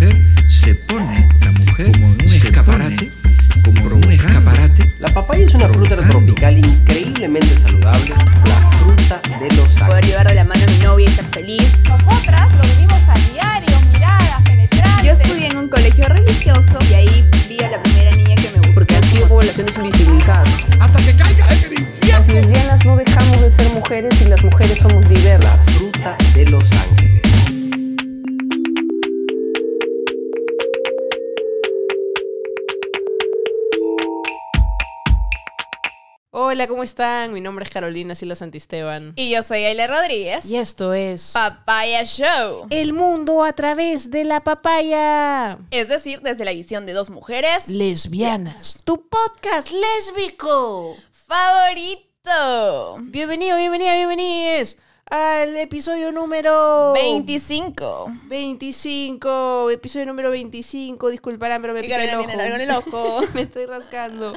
mujer se pone la mujer como un escaparate, como un escaparate. La papaya es una fruta tropical increíblemente saludable, la fruta de los Poder ángeles. llevar de la mano a mi novia y estar feliz. Nosotras lo vivimos a diario, miradas penetrantes. Yo estudié en un colegio religioso y ahí vi a la primera niña que me gustó. Porque han sido poblaciones invisibilizadas. Hasta que caiga en el infierno. Las lesbianas no dejamos de ser mujeres y las mujeres somos diversas. La fruta de los ángeles. Hola, ¿cómo están? Mi nombre es Carolina Silo Santisteban. Y yo soy Aile Rodríguez. Y esto es Papaya Show. El mundo a través de la papaya. Es decir, desde la visión de dos mujeres. Lesbianas, tu podcast lésbico. Favorito. Bienvenido, bienvenida, bienvenidos al episodio número 25. 25. Episodio número 25. Disculparán, pero me pica el ojo. en el ojo. me estoy rascando.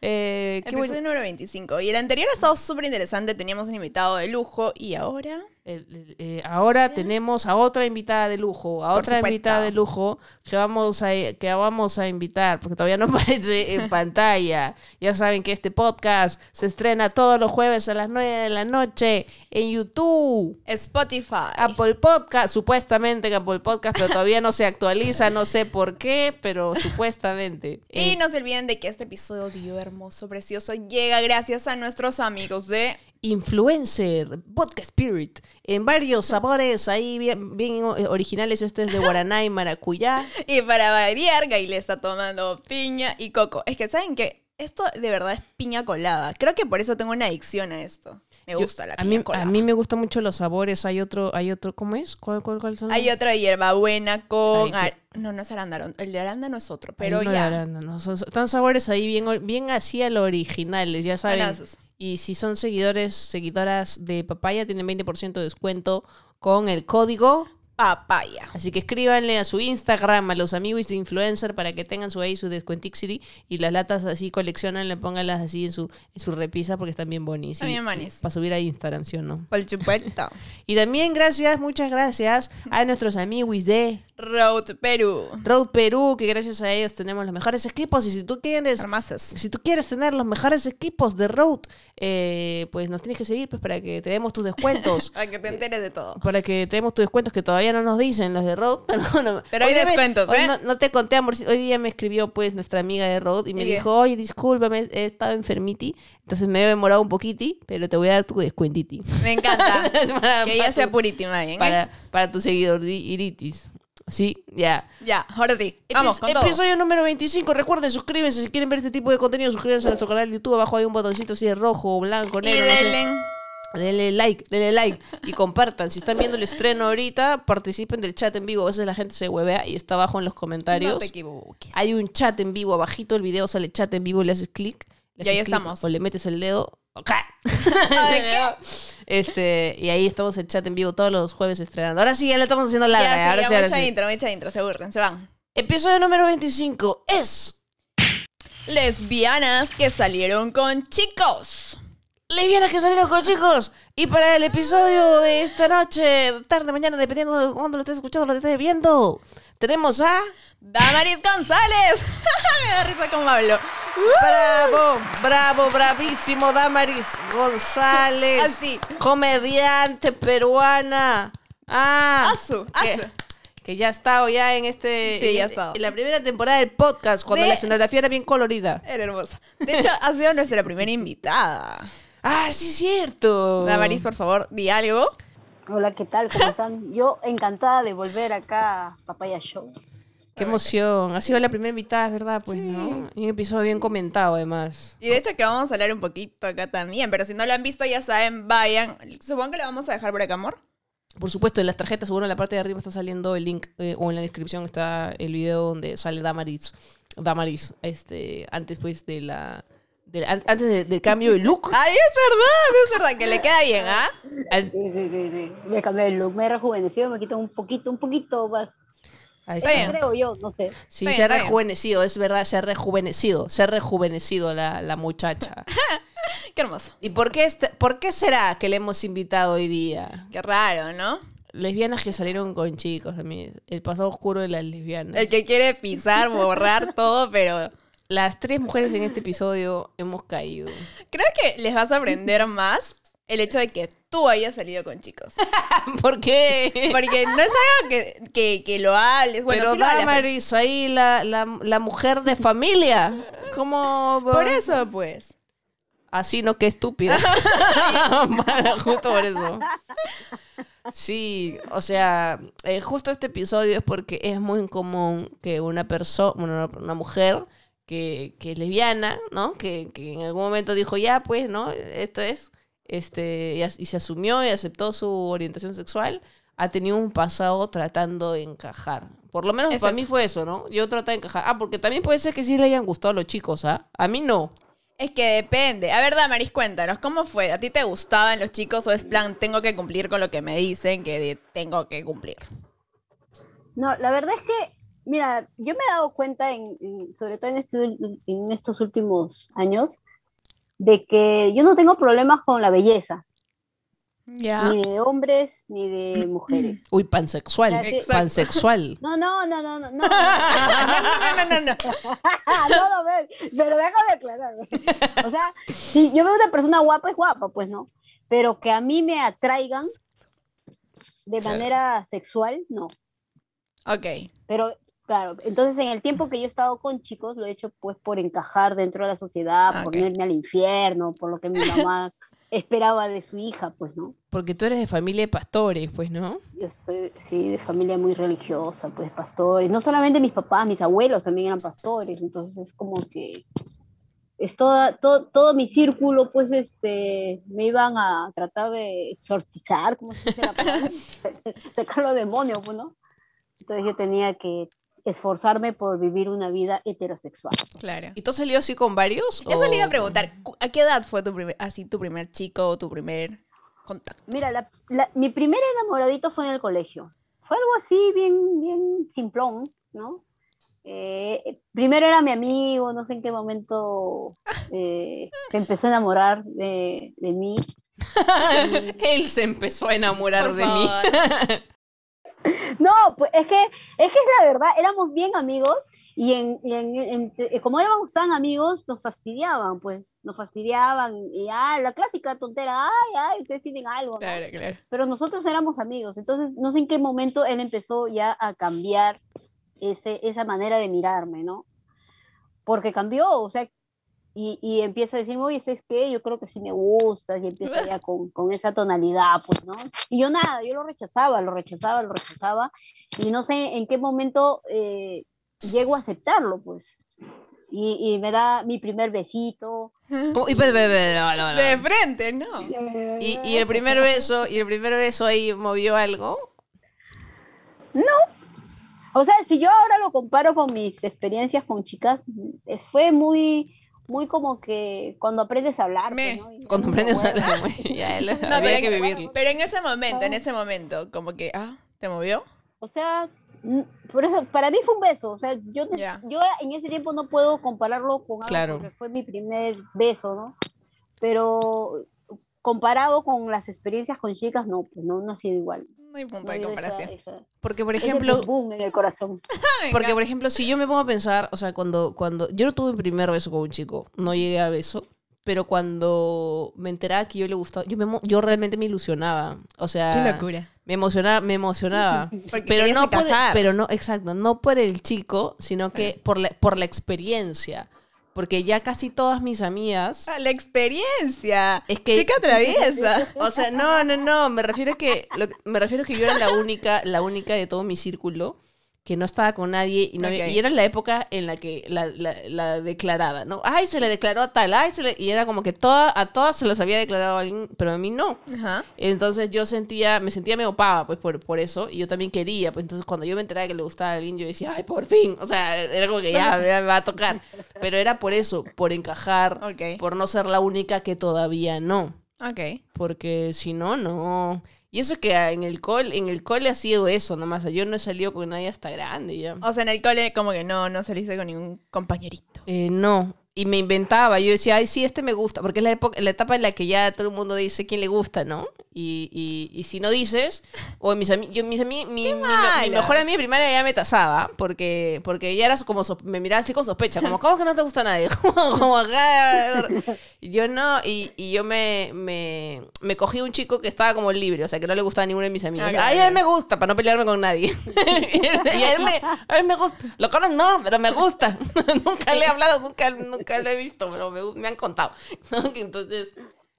Eh, buen- número 25. Y el anterior ha estado súper interesante. Teníamos un invitado de lujo. Y ahora. El- eh, ahora tenemos a otra invitada de lujo, a Por otra supuesto. invitada de lujo que vamos a que vamos a invitar, porque todavía no aparece en pantalla. Ya saben que este podcast se estrena todos los jueves a las 9 de la noche en YouTube. Spotify. Apple Podcast, supuestamente que Apple Podcast, pero todavía no se actualiza, no sé por qué, pero supuestamente. Y Eh, no se olviden de que este episodio hermoso, precioso, llega gracias a nuestros amigos de Influencer, Vodka Spirit, en varios sabores ahí bien, bien originales. Este es de Guaraná y Maracuyá. Y para variar, Gaile está tomando piña y coco. Es que, ¿saben qué? Esto de verdad es piña colada. Creo que por eso tengo una adicción a esto. Me Yo- gusta la a piña mí, colada. a mí me gustan mucho los sabores. Hay otro, hay otro, ¿cómo es? ¿Cuál, cuál, cuáles son? Hay otra hierbabuena con... Ay, No, no es arándano. El de arándano es otro, pero de ya. arándano. Son, están sabores ahí bien, bien así a lo originales, ya saben. Y si son seguidores, seguidoras de Papaya, tienen 20% de descuento con el código. Papaya. Así que escríbanle a su Instagram, a los amigos de influencer, para que tengan su ahí su descuentixity y las latas así coleccionan, le pónganlas así en su, en su repisa porque están bien bien bonis. Para subir a Instagram, ¿sí o no? Por supuesto. Y también gracias, muchas gracias a nuestros amigos de Road Perú. Road Perú, que gracias a ellos tenemos los mejores equipos. Y si tú quieres, Hermosas. si tú quieres tener los mejores equipos de Road, eh, pues nos tienes que seguir pues, para que te demos tus descuentos. Para que te enteres de todo. para que te demos tus descuentos que todavía no nos dicen los de Road. Pero, no, Pero hay descuentos, ¿eh? No, no te conté, amor. Hoy día me escribió pues nuestra amiga de Road y me dijo, oye, discúlpame, he estado enfermiti. Entonces me he demorado un poquiti, pero te voy a dar tu descuentiti. Me encanta. Para- que ella sea purísima, ¿bien? Para, para tu seguidor iritis. Sí, ya. Ya, ahora sí. Vamos, Epi- con todo. Episodio número 25. Recuerden, suscríbanse si quieren ver este tipo de contenido. Suscríbanse a nuestro canal de YouTube. Abajo hay un botoncito así de rojo, blanco, Y negro. no sé. denle... Denle like, denle like y compartan. Si están viendo el estreno ahorita, participen del chat en vivo. A veces la gente se huevea y está abajo en los comentarios. No te equivoques. Hay un chat en vivo, abajito el video sale chat en vivo, le haces clic. le Y ahí clic estamos. O le metes el dedo. ¡Ok! Este, y ahí estamos en chat en vivo todos los jueves estrenando. Ahora sí, ya la estamos haciendo larga. Ya, sí, ahora ya, sí, ahora mucha sí. intro, mucha intro. Se aburren, se van. Episodio número 25 es Lesbianas que salieron con chicos. Lesbianas que salieron con chicos. Y para el episodio de esta noche, tarde, mañana, dependiendo de cuándo lo estés escuchando, lo estés viendo, tenemos a. Damaris González. Me da risa como hablo. Bravo, bravo, bravísimo Damaris González. Así. Comediante peruana. Ah. Asu, que- asu. Que ya ha estado ya en este. Sí, ya estado. en la primera temporada del podcast, cuando De- la escenografía era bien colorida. Era hermosa. De hecho, ha sido nuestra primera invitada. Ah, sí, es cierto. Damaris, por favor, di algo. Hola, ¿qué tal? ¿Cómo están? Yo encantada de volver acá a Papaya Show. Qué emoción. Ha sido la primera invitada, es verdad, pues, ¿no? Y un episodio bien comentado, además. Y de hecho que vamos a hablar un poquito acá también, pero si no lo han visto ya saben, vayan. Supongo que lo vamos a dejar por acá, amor. Por supuesto, en las tarjetas, seguro en la parte de arriba está saliendo el link, eh, o en la descripción está el video donde sale Damaris. Damaris, este, antes pues de la. de- an- antes de- del cambio de look. Ay, es verdad, es verdad, que le queda bien, ¿ah? Sí, sí, sí, sí. Me cambié el look, me he rejuvenecido, me quito un poquito, un poquito más. Ahí Está bien. Creo yo, no sé. Sí, Está se ha bien, bien. rejuvenecido, es verdad, se ha rejuvenecido. Se ha rejuvenecido la, la muchacha. Qué hermoso. ¿Y por qué, este, por qué será que le hemos invitado hoy día? Qué raro, ¿no? lesbianas que salieron con chicos también. El pasado oscuro de las lesbianas. El que quiere pisar, borrar todo, pero Las tres mujeres en este episodio hemos caído. creo que les va a sorprender más el hecho de que tú hayas salido con chicos. ¿Por qué? Porque no es algo que, que, que lo hables. Bueno, pero sí lo hablas, pero- Damaris, ahí la, la, la mujer de familia. ¿Cómo? Por eso, pues. Así no, qué estúpida. Justo por eso. Sí, o sea, eh, justo este episodio es porque es muy común que una persona, una, una mujer que, que es lesbiana, ¿no? Que, que en algún momento dijo, ya, pues, ¿no? Esto es, este, y, y se asumió y aceptó su orientación sexual, ha tenido un pasado tratando de encajar. Por lo menos Es para eso. mí fue eso, ¿no? Yo traté de encajar. Ah, porque también puede ser que sí le hayan gustado a los chicos, ¿ah? A mí no. Es que depende. A ver, Damaris, cuéntanos, ¿cómo fue? ¿A ti te gustaban los chicos o es plan, tengo que cumplir con lo que me dicen que tengo que cumplir? No, la verdad es que, mira, yo me he dado cuenta, en, en- sobre todo en, este en estos últimos años, de que yo no tengo problemas con la belleza, ni de hombres ni de mujeres. Uy, pansexual. Exacto. Pansexual. No, no, no, no, no, no. no, no, no, no, no. no, no, ven, pero déjame aclarar. O sea, si yo veo una persona guapa, es guapa, pues no. Pero que a mí me atraigan de Claro. manera sexual, no. Ok. Pero, claro, entonces en el tiempo que yo he estado con chicos, lo he hecho pues por encajar dentro de la sociedad, Ah, por ok. no irme al infierno, por lo que mi mamá esperaba de su hija, pues, ¿no? Porque tú eres de familia de pastores, pues, ¿no? Yo soy, sí, de familia muy religiosa, pues, pastores. No solamente mis papás, mis abuelos también eran pastores, entonces es como que es toda, todo, todo mi círculo, pues, este, me iban a tratar de exorcizar, ¿cómo se dice la palabra? Sacar los demonios, pues, ¿no? Entonces yo tenía que esforzarme por vivir una vida heterosexual. Claro. ¿Y tú has salido así con varios? Eso le iba a preguntar, ¿a qué edad fue tu primer, así tu primer chico o tu primer contacto? Mira, la- la- mi primer enamoradito fue en el colegio. Fue algo así bien, bien simplón, ¿no? Eh, primero era mi amigo, no sé en qué momento eh, se empezó a enamorar de, de mí. Él se empezó a enamorar Por de mí. No, pues es que, es que es la verdad, éramos bien amigos y, en, y en- en- eh, como éramos tan amigos, nos fastidiaban, pues, nos fastidiaban y ah, la clásica tontera, ay, ay, ustedes tienen algo, ¿no? Claro, claro. pero nosotros éramos amigos, entonces no sé en qué momento él empezó ya a cambiar ese, esa manera de mirarme, ¿no? Porque cambió, o sea, y, y empieza a decirme, oye, ¿sabes qué? Yo creo que sí me gustas, y empieza ya con, con esa tonalidad, pues, ¿no? Y yo nada, yo lo rechazaba, lo rechazaba, lo rechazaba, y no sé en qué momento eh, llego a aceptarlo, pues. Y, y me da mi primer besito. Y, pe- pe- pe- no, no, no. De frente, ¿no? Y, y el primer beso, y el primer beso ahí movió algo. O sea, si yo ahora lo comparo con mis experiencias con chicas, eh, fue muy, muy como que cuando aprendes a hablar. Me- pues, ¿no? Y Cuando aprendes a hablar, ya, él- No, pero, había en, que vivirlo. pero en ese momento, en ese momento, como que, ah, ¿te movió? O sea, por eso, para mí fue un beso. O sea, yo, no- Ya. yo en ese tiempo no puedo compararlo con algo Claro. porque fue mi primer beso, ¿no? Pero comparado con las experiencias con chicas, no, pues no, no ha sido igual. No hay punto No de comparación. esa- esa- Porque, por ejemplo, boom boom en el corazón. Porque, por ejemplo, si yo me pongo a pensar, o sea, cuando, cuando yo no tuve mi primer beso con un chico, no llegué a beso, pero cuando me enteraba que yo le gustaba, yo, me, yo realmente me ilusionaba. O sea, Qué locura. me emocionaba, me emocionaba. Porque pero no por, pero no, exacto, no por el chico, sino que por la, por la experiencia. Porque ya casi todas mis amigas Ah, La experiencia. Es que- Chica traviesa. O sea, no, no, no, me refiero a que lo- me refiero a que yo era la única, la única de todo mi círculo que no estaba con nadie y, no había- Ok. y era la época en la que la, la- la declarada, ¿no? Ay, se le declaró a tal, ay, se le- y era como que toda, a todas se las había declarado a alguien, pero a mí no. Entonces yo sentía, me sentía medio pava, pues, por, por eso, y yo también quería, pues, entonces cuando yo me enteraba que le gustaba a alguien, yo decía, ay, por fin, o sea, era como que ya, me va a tocar, pero era por eso, por encajar, por no ser la única que todavía no. Ok. Porque si no, no. Y eso que en el cole, en el cole ha sido eso nomás. Yo no he salido con nadie hasta grande ya. O sea, en el cole como que no, no saliste con ningún compañerito. Eh, no. Y me inventaba. Yo decía, ay, sí, este me gusta. Porque es la, época, la etapa en la que ya todo el mundo dice quién le gusta, ¿no? Y, y, y si no dices, o mis amigos, yo, mis ami- mi, mi, mi mejor amiga de primaria ya me tasaba, porque, porque ella era como, me miraba así con sospecha, como, ¿cómo que no te gusta nadie? como acá, y yo no, y, y yo me, me, me cogí un chico que estaba como libre, o sea, que no le gustaba a ninguno de mis amigos. Ah, a él me gusta, para no pelearme con nadie. y a él me, a él me gusta. Lo conozco, no, pero me gusta. nunca le he hablado, nunca, nunca lo he visto, pero me, me han contado. Entonces,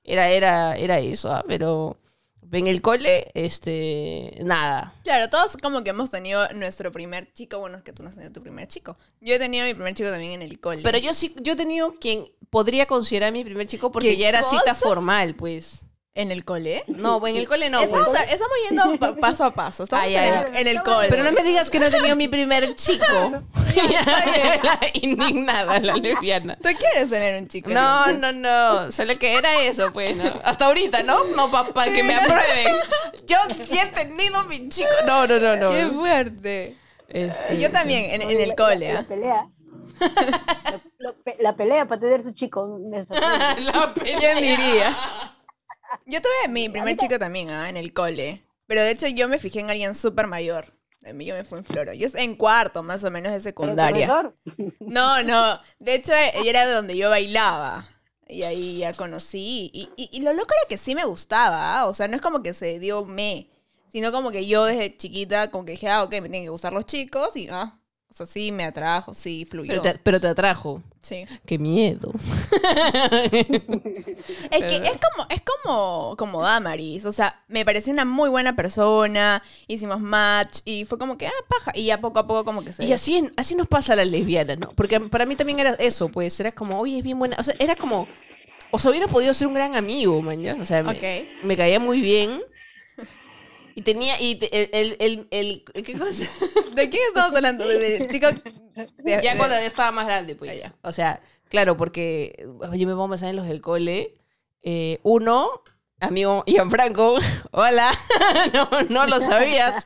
era, era, era eso, ¿ah? pero en el cole, este, nada. Claro, todos como que hemos tenido nuestro primer chico. Bueno, es que tú no has tenido tu primer chico. Yo he tenido mi primer chico también en el cole. Pero yo sí, yo he tenido quien podría considerar mi primer chico porque ¿Qué ya era cita formal, pues. ¿En el cole? No, en el cole no, estamos, pues. estamos yendo pa- paso a paso. Estamos Ay, ay, en, en el cole. Pero no me digas que no he tenido mi primer chico. La indignada, la lesbiana. ¿Tú quieres tener un chico? No, no, no. Solo que era eso, pues, ¿no? Hasta ahorita, ¿no? No, para que me aprueben. Yo sí he tenido mi chico. No, no, no, no. ¡Qué fuerte! Este, Yo también, en, en el cole. La, ¿ah? la pelea. la, la pe- la pelea para tener su chico. me la pelea. ¿Quién diría? Yo tuve mi primer chico también, ¿ah? En el cole. Pero de hecho yo me fijé en alguien súper mayor. De mí yo me fui en floro. Yo en cuarto, más o menos, de ¿El secundaria. No, no. De hecho, ella era de donde yo bailaba. Y ahí ya conocí. Y, y- y lo loco era que sí me gustaba. ¿ah? O sea, no es como que se dio me. Sino como que yo desde chiquita, como que dije, ah, ok, me tienen que gustar los chicos. Y, ah, o sea, sí me atrajo, sí fluyó. Pero te, pero te atrajo. Sí. Qué miedo. Es que es como, es como, como Damaris. O sea, me pareció una muy buena persona. Hicimos match. Y fue como que, ah, paja. Y ya poco a poco como que se... Y así, así nos pasa a las lesbianas, ¿no? Porque para mí también era eso, pues. Era como, oye, es bien buena. O sea, era como. O sea, hubiera podido ser un gran amigo, man. ¿ya? O sea, me caía muy bien. Y tenía. Y te- el, el, el, el- ¿Qué cosa? ¿De quién estamos hablando? ¿De, chico? de- ya cuando estaba más grande, pues. Ah, ya. O sea, claro, porque yo me pongo a pensar en los del cole. Eh, uno, amigo Gianfranco, hola, no, no lo sabías.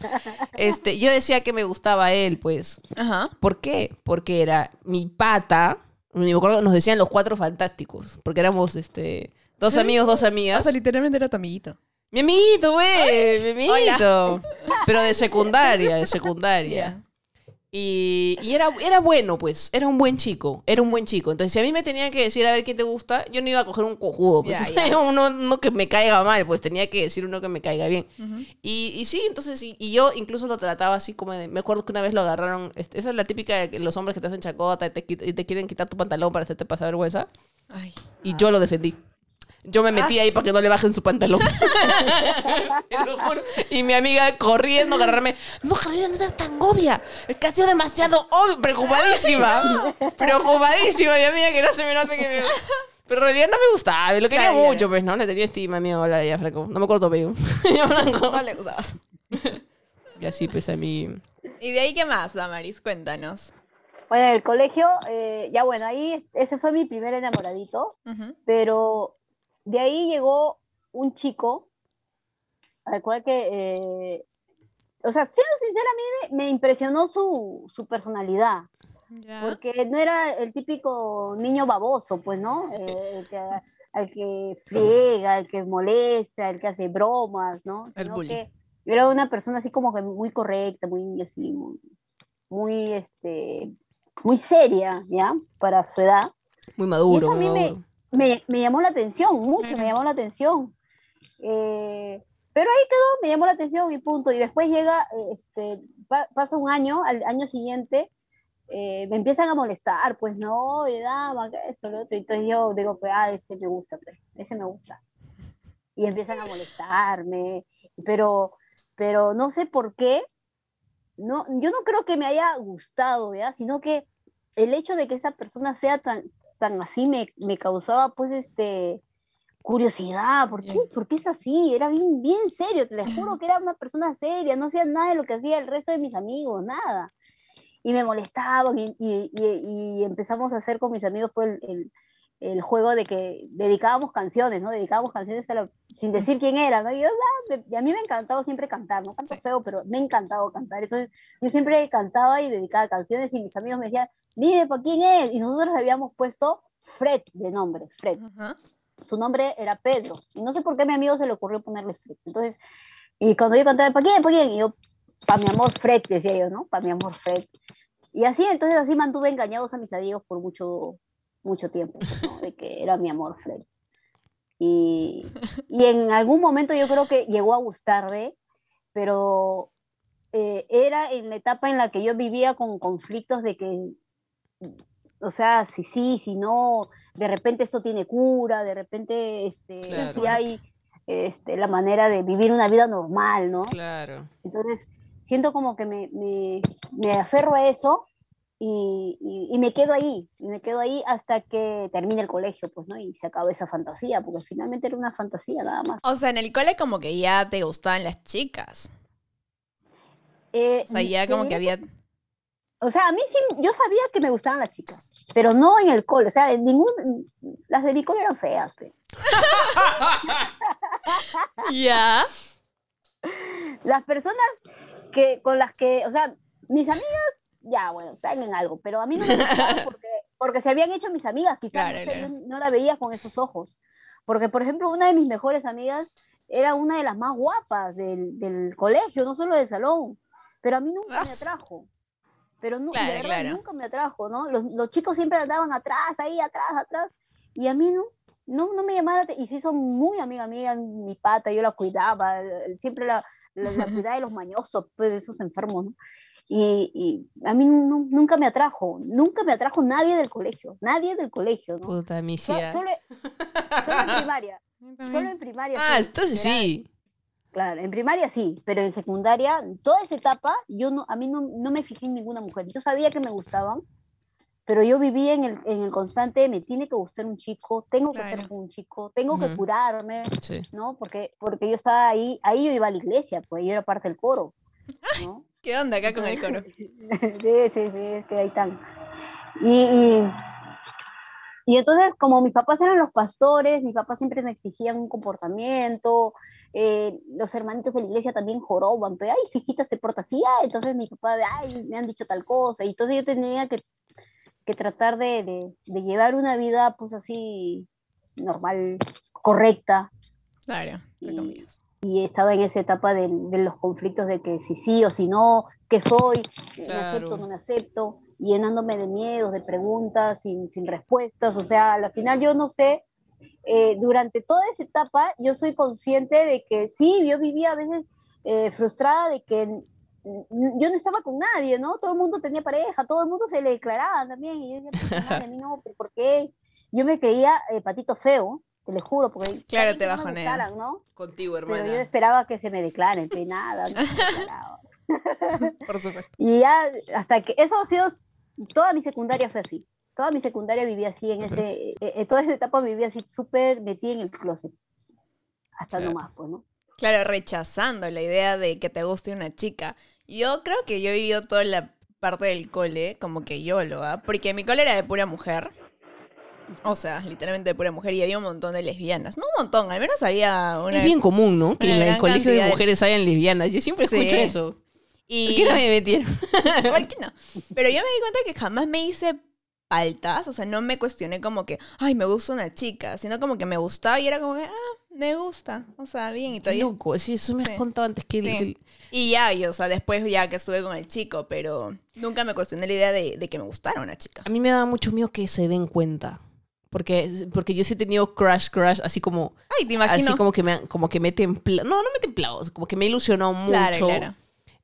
Este, yo decía que me gustaba él, pues. Ajá. ¿Por qué? Porque era mi pata. Me acuerdo nos decían los cuatro fantásticos. Porque éramos este, dos amigos, dos O amigas. sea, literalmente era tu amiguito. Mi amiguito, güey, mi amiguito. Pero de secundaria, de secundaria. Ya. Y, y era, era bueno, pues. Era un buen chico. Era un buen chico. Entonces, si a mí me tenían que decir a ver quién te gusta, yo no iba a coger un cojudo. Pues. Ya, ya. uno, uno que me caiga mal, pues tenía que decir uno que me caiga bien. y, y sí, entonces, y, y yo incluso lo trataba así como de. Me acuerdo que una vez lo agarraron. este, esa es la típica de los hombres que te hacen chacota y te, te quieren quitar tu pantalón para hacerte pasar vergüenza. Ay. Y yo lo defendí. Yo me metí Ah, ahí para que no le bajen su pantalón. Te lo juro. Y mi amiga corriendo a agarrarme. No, Carolina, no seas tan obvia. Es que ha sido demasiado obvio. Preocupadísima. Preocupadísima, mi amiga, que no se me note que me... Pero en realidad no me gustaba. Lo quería Claro, mucho, pues, ¿no? Le tenía estima, amigo. Hola, ya, Franco. No me acuerdo apellido. Ya, Franco. No le gustabas. Y así, pues, a mí... ¿Y de ahí qué más, Damaris? Cuéntanos. Bueno, en el colegio, eh, ya bueno, ahí ese fue mi primer enamoradito, Ujú. pero de ahí llegó un chico, al cual que, eh, o sea, siendo sincera, a mí me, me impresionó su, su personalidad, porque no era el típico niño baboso, pues, ¿no? Eh, el que, al que friega, el que molesta, el que hace bromas, ¿no? El Sino que era una persona así como que muy correcta, muy así, muy, muy, este, muy seria, ¿ya? Para su edad. Muy maduro, eso a mí me- maduro. Me, me llamó la atención, mucho me llamó la atención. Eh, pero ahí quedó, me llamó la atención y punto. Y después llega, eh, este, pa- pasa un año, al año siguiente, eh, me empiezan a molestar, pues no, y dama, que eso, lo otro. Entonces yo digo, pues, ah, ese me gusta, pues, ese me gusta. Y empiezan a molestarme, pero, pero no sé por qué, no, yo no creo que me haya gustado, ¿ya? Sino que el hecho de que esa persona sea tan, tan así me, me causaba, pues, este, curiosidad, ¿por qué. ¿por qué es así? Era bien, bien serio, te lo juro que era una persona seria, no hacía nada de lo que hacía el resto de mis amigos, nada. Y me molestaban y, y- y- y empezamos a hacer con mis amigos pues, el, el- el juego de que dedicábamos canciones, ¿no? Dedicábamos canciones a la- sin decir quién era, ¿no? Y, yo, ah, y a mí me ha encantado siempre cantar, no tanto feo, pero me ha encantado cantar. Entonces yo siempre cantaba y dedicaba canciones y mis amigos me decían, dime, ¿para quién es? Y nosotros le habíamos puesto Fred de nombre, Fred. Ajá. su nombre era Pedro. Y no sé por qué a mi amigo se le ocurrió ponerle Fred. Entonces, y cuando yo cantaba, ¿para quién? ¿Para quién? Y yo, para mi amor Fred, decía yo, ¿no? Para mi amor Fred. Y así, entonces así mantuve engañados a mis amigos por mucho, mucho tiempo, ¿no? De que era mi amor Fred. Y, y en algún momento yo creo que llegó a gustarme, pero eh, era en la etapa en la que yo vivía con conflictos de que, o sea, si sí, si no, de repente esto tiene cura, de repente este, Claro. si hay este, la manera de vivir una vida normal, ¿no? Claro. Entonces, siento como que me, me, me aferro a eso y, y- y me quedo ahí, y me quedo ahí hasta que termine el colegio, pues, ¿no? Y se acaba esa fantasía, porque finalmente era una fantasía nada más. O sea, en el cole como que ya te gustaban las chicas. Eh, O sea, ya como que había... O sea, a mí sí, yo sabía que me gustaban las chicas, pero no en el cole, o sea, en ningún, las de mi cole eran feas, pe. Ya. Las personas que, con las que, o sea, mis amigas, ya, bueno, están en algo, pero a mí no me gustaban porque, porque se habían hecho mis amigas, quizás, Claro, no, sé, yo no la veía con esos ojos. Porque, por ejemplo, una de mis mejores amigas era una de las más guapas del, del colegio, no solo del salón, pero a mí nunca me atrajo. Pero nu- de Claro, verdad, claro. nunca me atrajo, ¿no? Los, los chicos siempre andaban atrás, ahí, atrás, atrás, y a mí no, no, no me llamaba, y se hizo muy amiga mía, mi pata, yo la cuidaba, siempre la, la, la cuidaba de los mañosos, pues, de esos enfermos, ¿no? Y, y a mí nu- nunca me atrajo, nunca me atrajo nadie del colegio, nadie del colegio, ¿no? Puta, mi So- cia. solo, solo en primaria, solo en primaria. Ah, sí, entonces era- sí. Claro, en primaria sí, pero en secundaria, toda esa etapa, yo no, a mí no, no me fijé en ninguna mujer. Yo sabía que me gustaban, pero yo vivía en el, en el constante, me tiene que gustar un chico, tengo que Claro. con un chico, tengo que Ujú. curarme, Sí. ¿no? Porque, porque yo estaba ahí, ahí yo iba a la iglesia, pues yo era parte del coro, ¿no? ¿Qué onda acá con el coro? sí, sí, sí, es que ahí están. Y, y, y entonces, como mis papás eran los pastores, mis papás siempre me exigían un comportamiento, eh, los hermanitos de la iglesia también joroban, pero, ay, hijita se porta así, ah", entonces mi papá, ay, me han dicho tal cosa, y entonces yo tenía que, que tratar de, de, de llevar una vida, pues así, normal, correcta, Claro, Y- y estaba en esa etapa de, de los conflictos de que si sí o si no, qué soy, me acepto Claro. o no me acepto, llenándome de miedos, de preguntas sin, sin respuestas, o sea, al final yo no sé, eh, durante toda esa etapa yo soy consciente de que sí, yo vivía a veces eh, frustrada de que n- yo no estaba con nadie, ¿no? Todo el mundo tenía pareja, todo el mundo se le declaraba también, y yo decía, "Puta madre, a mí no, ¿pero ¿por qué? Yo me creía eh, patito feo, te lo juro, porque Claro, te bajonea. ¿no? Contigo, Pero yo hermana. esperaba que se me declaren, que nada, no. Por supuesto. Y ya, hasta que, eso ha sido, toda mi secundaria fue así. Toda mi secundaria vivía así, en ese, eh, eh, toda esa etapa vivía así, súper metida en el closet. Hasta Claro. nomás, pues, ¿no? Claro, rechazando la idea de que te guste una chica. Yo creo que yo he vivido toda la parte del cole como que yo lo ¿ah? Porque mi cole era de pura mujer. O sea, literalmente de pura mujer. Y había un montón de lesbianas. No un montón, al menos había una. Es bien común, ¿no? Que en el colegio de cantidad de- mujeres hayan lesbianas. Yo siempre Sí. escucho eso. ¿Por Y... qué no me metieron? ¿Por qué no? Pero yo me di cuenta que jamás me hice paltas, o sea, no me cuestioné como que, ay, me gusta una chica, sino como que me gustaba y era como que, ah, me gusta, o sea, bien y todavía. loco. Sí, eso me Sí. has contado antes que... el- Sí. el- Y ya, y, o sea, después ya que estuve con el chico, pero nunca me cuestioné la idea de, de que me gustara una chica. A mí me daba mucho miedo que se den cuenta. Porque, porque yo sí he tenido crush, crush, así como, Ay, te imagino. así como que me, como que me he templado. No, no me he templado, como que me ilusionó mucho Claro, claro.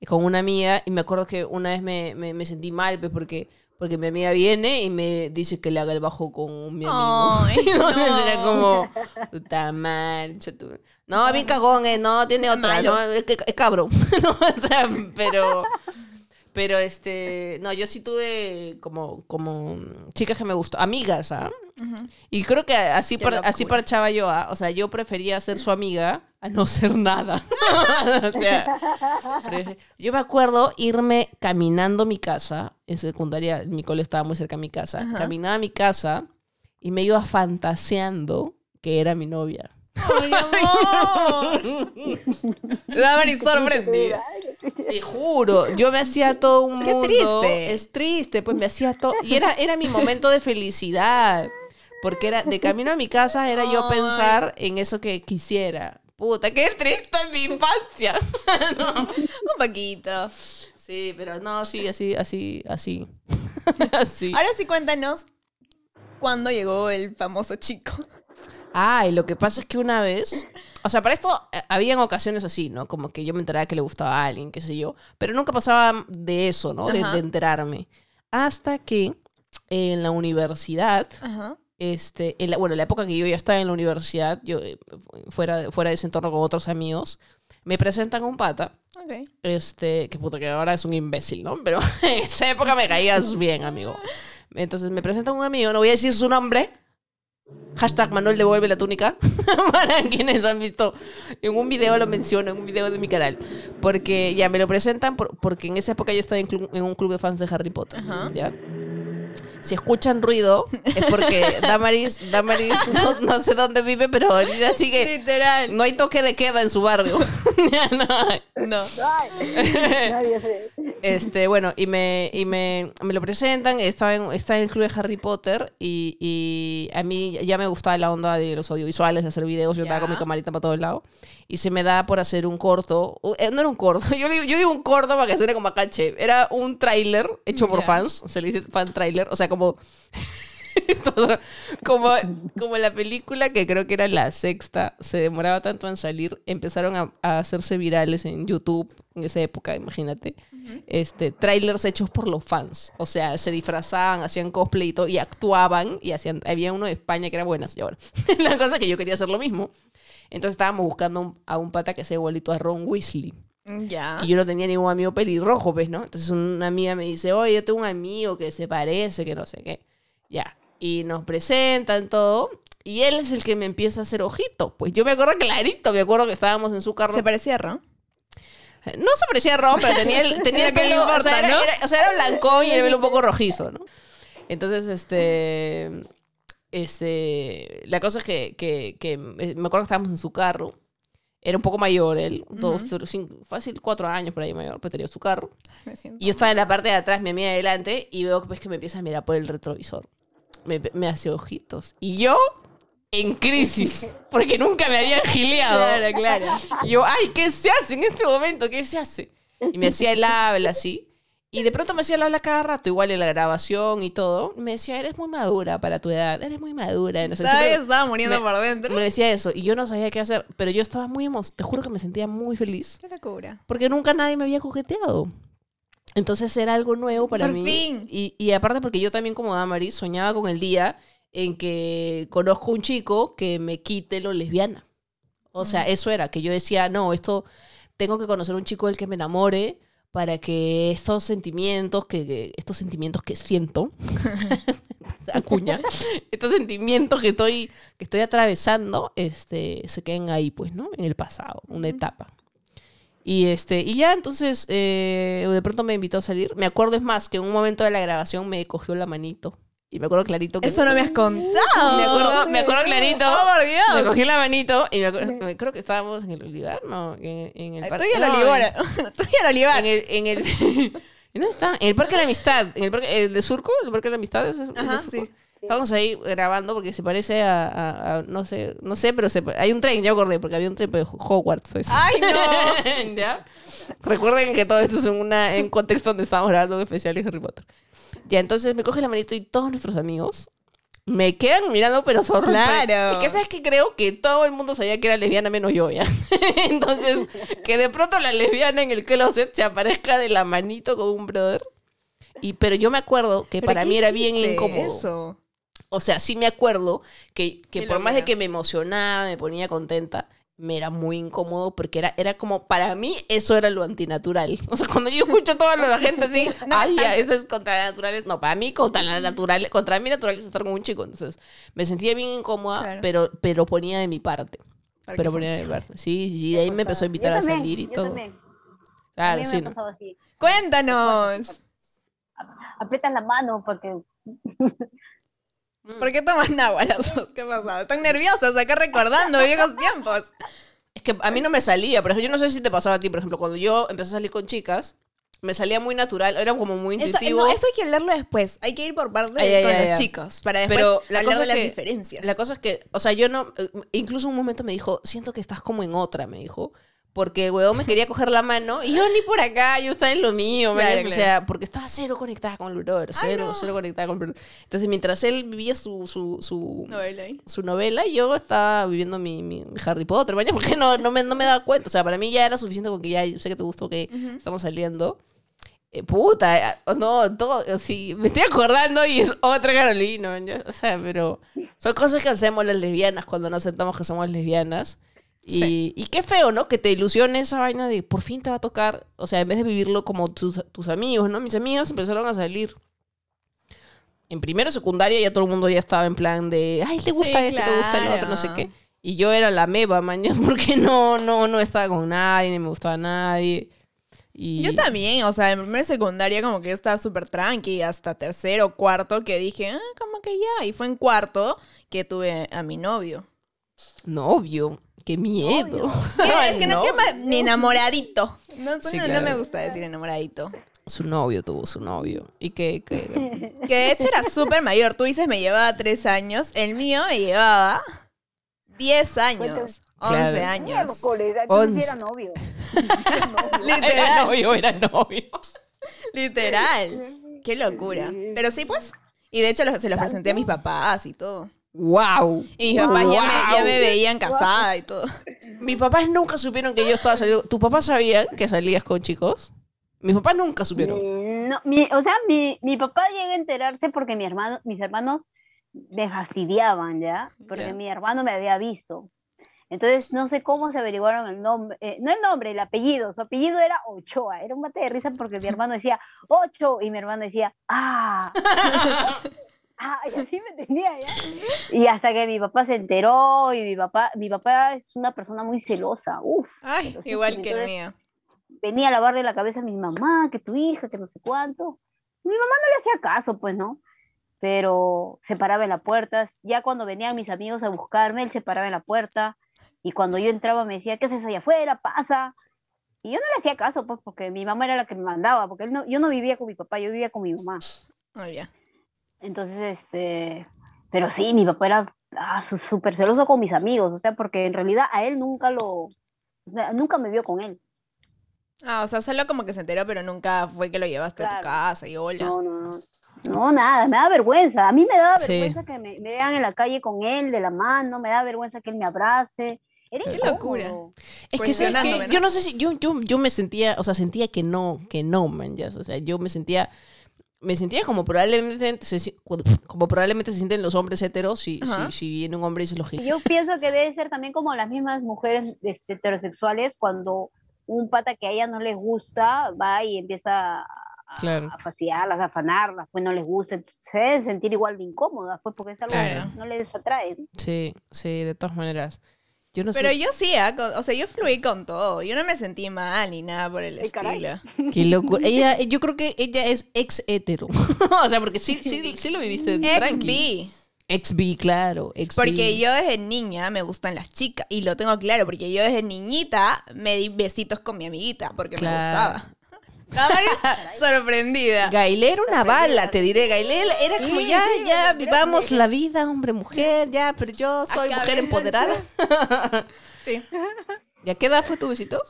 con una amiga. Y me acuerdo que una vez me, me, me sentí mal, pues, porque, porque mi amiga viene y me dice que le haga el bajo con mi amigo. Ay, no. era como, puta chato. No, bien cagón, eh, no, tiene otra, no, es, que- es cabrón. No, o sea, pero, pero este, no, yo sí tuve como, como chicas que me gustó, amigas, ¿ah? Y creo que así, par- así parchaba yo, ¿ah? O sea, yo prefería ser su amiga a no ser nada. o sea, yo me acuerdo irme caminando a mi casa, en secundaria, mi cole estaba muy cerca de mi casa, caminaba a mi casa y me iba fantaseando que era mi novia. Ay, amor. Damaris sorprendida. Te juro, yo me hacía todo un Qué mundo. triste. Es triste, pues me hacía todo. Y era, era mi momento de felicidad. Porque era de camino a mi casa era yo pensar en eso que quisiera. Puta, qué triste mi infancia. No. Un poquito. Sí, pero no, sí, así, así, así. así. Ahora sí cuéntanos cuándo llegó el famoso chico. Ay, lo que pasa es que una vez, o sea, para esto eh, habían ocasiones así, ¿no? Como que yo me enteraba que le gustaba a alguien, qué sé yo, pero nunca pasaba de eso, ¿no? De, Ajá. de enterarme. Hasta que en la universidad, Ajá. Este, en la- bueno, en la época que yo ya estaba en la universidad, yo eh, fuera, de- fuera de ese entorno con otros amigos, me presentan a un pata, Ok. este, que puta que ahora es un imbécil, ¿no? Pero en esa época me caías bien, amigo. Entonces me presentan un amigo, no voy a decir su nombre. Hashtag Manuel devuelve la túnica. Para quienes han visto. En un video lo menciono, en un video de mi canal. Porque ya me lo presentan por- porque en esa época yo estaba en, un club de fans de Harry Potter. ¿ya? Si escuchan ruido, es porque Damaris, Damaris no, no sé dónde vive, pero ahorita sigue. Literal. No hay toque de queda en su barrio. Ya no hay. No. Ay, nadie se- Este, bueno, y me, y me, me lo presentan, estaba en, estaba en el club de Harry Potter y, y a mí ya me gustaba la onda de los audiovisuales, de hacer videos, yo andaba Ya. con mi camarita para todos lados y se me da por hacer un corto, eh, no era un corto, yo, digo- yo digo un corto para que suene como acá, che, era un tráiler hecho por Ya. fans, se le dice fan tráiler, o sea, como... como, como la película que creo que era la sexta, se demoraba tanto en salir, empezaron a, a hacerse virales en YouTube en esa época, imagínate. Este, trailers hechos por los fans. O sea, se disfrazaban, hacían cosplay y todo, y actuaban, y hacían, había uno de España que era buenas, y ahora. la cosa es que yo quería hacer lo mismo. Entonces estábamos buscando a un pata que sea igualito a Ron Weasley. Ya. Y yo no tenía ningún amigo pelirrojo, pues, ¿no? Entonces una amiga me dice, oye, yo tengo un amigo que se parece, que no sé qué. Ya. Y nos presentan todo. Y él es el que me empieza a hacer ojitos. Pues yo me acuerdo clarito, me acuerdo que estábamos en su carro. ¿Se parecía a Ron? No se parecía a Ron, pero tenía el, tenía el pelo, o, importa, sea, era, ¿no? era- o sea, era blancón y el pelo un poco rojizo, ¿no? Entonces, este, este, la cosa es que, que, que me me acuerdo que estábamos en su carro. Era un poco mayor él, dos, tres, cinco, fácil, cuatro años por ahí mayor, pero tenía su carro. Y yo estaba en la parte de atrás, mi amiga adelante, y veo pues, que me empieza a mirar por el retrovisor. Me, me hace ojitos. Y yo, en crisis, porque nunca me habían gileado. Claro, claro. Y yo, ay, ¿qué se hace en este momento? ¿Qué se hace? Y me hacía el habla así. Y de pronto me hacía el habla cada rato, igual en la grabación y todo. Me decía, eres muy madura para tu edad, eres muy madura. No sé, estaba muriendo me- por dentro. me decía eso. Y yo no sabía qué hacer. Pero yo estaba muy emocionada. Te juro que me sentía muy feliz. Qué locura. Porque nunca nadie me había coqueteado. Entonces era algo nuevo para Por mí. fin. Y, y aparte porque yo también como Damaris soñaba con el día en que conozco un chico que me quite lo lesbiana. O sea, eso era, que yo decía, no, esto, tengo que conocer un chico del que me enamore para que estos sentimientos, que, que- estos sentimientos que siento, acuña, estos sentimientos que estoy, que estoy atravesando, este, se queden ahí, pues, ¿no? En el pasado, una etapa. Y este, y ya entonces eh, de pronto me invitó a salir. Me acuerdo es más que en un momento de la grabación me cogió la manito. Y me acuerdo clarito que Eso no me has contado. me acuerdo, me acuerdo clarito. Oh, por Me Dios. cogí la manito y me acuerdo, me- creo que estábamos en el olivar, no, en, en el Estoy en no, Olivar. Estoy en Olivar. En el, en el, ¿en ¿dónde está? En el Parque de la Amistad, en el parque el de Surco, el Parque de la Amistad. ¿es el Ajá, Surco? sí. Estábamos ahí grabando porque se parece a, a- a- no sé, no sé, pero se, hay un tren, ya acordé, porque había un tren de Hogwarts. Pues. Ay, no. ¿Ya? Recuerden que todo esto es en, una, en contexto donde estábamos grabando un especial de Harry Potter. Ya, entonces me coge la manito y todos nuestros amigos me quedan mirando, pero sorprendidos. Claro. Es que sabes que creo que todo el mundo sabía que era lesbiana menos yo, ¿ya? entonces, que de pronto la lesbiana en el closet se aparezca de la manito con un brother. Y, pero yo me acuerdo que ¿Pero para mí era bien incómodo. Eso. O sea, sí me acuerdo que, que por más de que me emocionaba, me ponía contenta, me era muy incómodo porque era, era como, para mí eso era lo antinatural. O sea, cuando yo escucho a toda la gente así, ay, ya, eso es contra naturales. No, para mí contra la natural, contra mí natural es estar con un chico. Entonces, me sentía bien incómoda, Claro. pero, pero ponía de mi parte. Pero ponía de mi parte. Sí, y de ahí me empezó a invitar a salir y yo todo. también. Claro, sí, ¿no? así. Cuéntanos. Aprietas la mano porque ¿Por qué las dos? ¿Qué pasa? Están nerviosas acá recordando viejos tiempos. Es que a mí no me salía, ejemplo, yo no sé si te pasaba a ti, por ejemplo, cuando yo empecé a salir con chicas, me salía muy natural, era como muy Eso, intuitivo. no, eso hay que hablarlo después. Hay que ir por parte Ay, con ay, los ay. chicos para después Pero la hablar cosa de es las que- diferencias. La cosa es que, o sea, yo no, eh, incluso un momento me dijo, siento que estás como en otra, me dijo. Porque el huevón me quería coger la mano y yo ni por acá, yo estaba en lo mío, Claro, claro. o sea, porque estaba cero conectada con el brother, cero, cero conectada con el brother. Entonces, mientras él vivía su, su, su, Novela ahí. su novela, yo estaba viviendo mi, mi, Harry Potter, ¿vaya? Porque no, no, me, no me daba cuenta. O sea, para mí ya era suficiente con que ya yo sé que te gustó que estamos saliendo. Eh, puta, eh, no, todo, sí, me estoy acordando y es otra Carolina, o sea, pero son cosas que hacemos las lesbianas cuando nos sentamos que somos lesbianas. Y, Sí. y qué feo, ¿no? Que te ilusione esa vaina de por fin te va a tocar, o sea, en vez de vivirlo como tus, tus amigos, ¿no? Mis amigos empezaron a salir. En primero secundaria ya todo el mundo ya estaba en plan de, ay, le gusta Sí, esto, te gusta el otro, no sé claro. qué. Y yo era la meba, mañana, porque no, no, no estaba con nadie, ni me gustaba nadie. Y... Yo también, o sea, en primera secundaria como que estaba súper tranqui, hasta tercero, cuarto, que dije, ah, como que ya. Y fue en cuarto que tuve a mi novio. Novio, qué miedo. es que no, Novio. que ma- mi enamoradito. No, Sí, no, claro. no me gusta decir enamoradito. Su novio tuvo su novio. ¿Y qué? qué? Que de hecho era súper mayor. Tú dices me llevaba tres años. El mío me llevaba 10 años. Claro. 11 años. Once. sí era novio. Era Literal. novio, era novio. Literal. Qué locura. Pero sí, pues. Y de hecho los- se los presenté a mis papás y todo. ¡Wow! Y mis papás ya, me, ya me veían casada y todo. Mis papás nunca supieron que yo estaba saliendo. ¿Tu papá sabía que salías con chicos? Mis papás nunca supieron. Mm, No, mi, o sea, mi, mi papá llega a enterarse porque mi hermano, mis hermanos me fastidiaban, ¿ya? Porque Ya. mi hermano me había visto. Entonces, no sé cómo se averiguaron el nombre, eh, no el nombre, el apellido. Su apellido era Ochoa. Era un mate de risa porque mi hermano decía Ocho y mi hermano decía Ah. ah, y así me tenía ya. Y hasta que mi papá se enteró y mi papá, mi papá es una persona muy celosa. Uf. Ay, igual sí, que el mío. venía a lavarle la cabeza a mi mamá, que tu hija, que no sé cuánto. Mi mamá no le hacía caso, pues, ¿no? Pero se paraba en la puerta. Ya cuando venían mis amigos a buscarme, él se paraba en la puerta. Y cuando yo entraba me decía, ¿qué haces allá afuera? Pasa. Y yo no le hacía caso, pues, porque mi mamá era la que me mandaba, porque él no, yo no vivía con mi papá, yo vivía con mi mamá. Oh, ya. Entonces, este, pero sí, mi papá era ah, súper celoso con mis amigos, o sea, porque en realidad a él nunca lo, o sea, nunca me vio con él. Ah, o sea, solo como que se enteró, pero nunca fue que lo llevaste a tu casa y hola. No, no, no. No, nada, me da vergüenza. A mí me da Sí. vergüenza que me, me vean en la calle con él de la mano, me da vergüenza que él me abrace. Era Qué locura. Es que. Yo no sé si. Yo, yo, yo me sentía. O sea, sentía que no, que no, man. ya, O sea, yo me sentía. Me sentía como probablemente se, como probablemente se sienten los hombres heteros si, si, si viene un hombre y se lo Y gira. Yo pienso que debe ser también como las mismas mujeres este, heterosexuales cuando un pata que a ella no les gusta va y empieza a, Claro. a fastidiarlas, a afanarlas, pues no les gusta. Se deben sentir igual de incómodas, pues porque es algo Claro. que no les atrae. Sí, sí, de todas maneras. Yo no Pero sé. yo sí, ah, o sea, yo fluí con todo. Yo no me sentí mal ni nada por el Ay, caray. estilo. Qué locura. Ella, yo creo que ella es ex hetero. o sea, porque sí, sí, sí lo viviste Ex tranqui. bi. Ex bi, claro. Ex Porque yo desde niña me gustan las chicas. Y lo tengo claro, porque yo desde niñita me di besitos con mi amiguita porque me gustaba. Sorprendida. Gailé era una bala, te diré. Gailé era como ya, ya, vivamos la vida, hombre, mujer, ya, pero yo soy mujer empoderada. Sí. ¿Y a qué edad fue tu besito?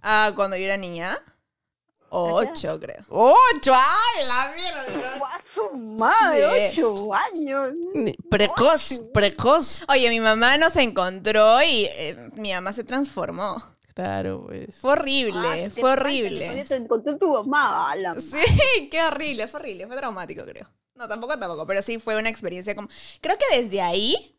Ah, cuando yo era niña. Ocho, creo. ¡Ocho! ¡Ay, la mierda! ¡Guau, su madre! ¡Ocho años! Precoz, precoz. Oye, mi mamá nos encontró y eh, mi mamá se transformó. Claro, pues. Fue horrible, Ah, fue horrible. Te encontró tu mamá. la Sí, qué horrible, fue horrible, fue traumático, creo. No, tampoco, tampoco, pero sí fue una experiencia como... Creo que desde ahí,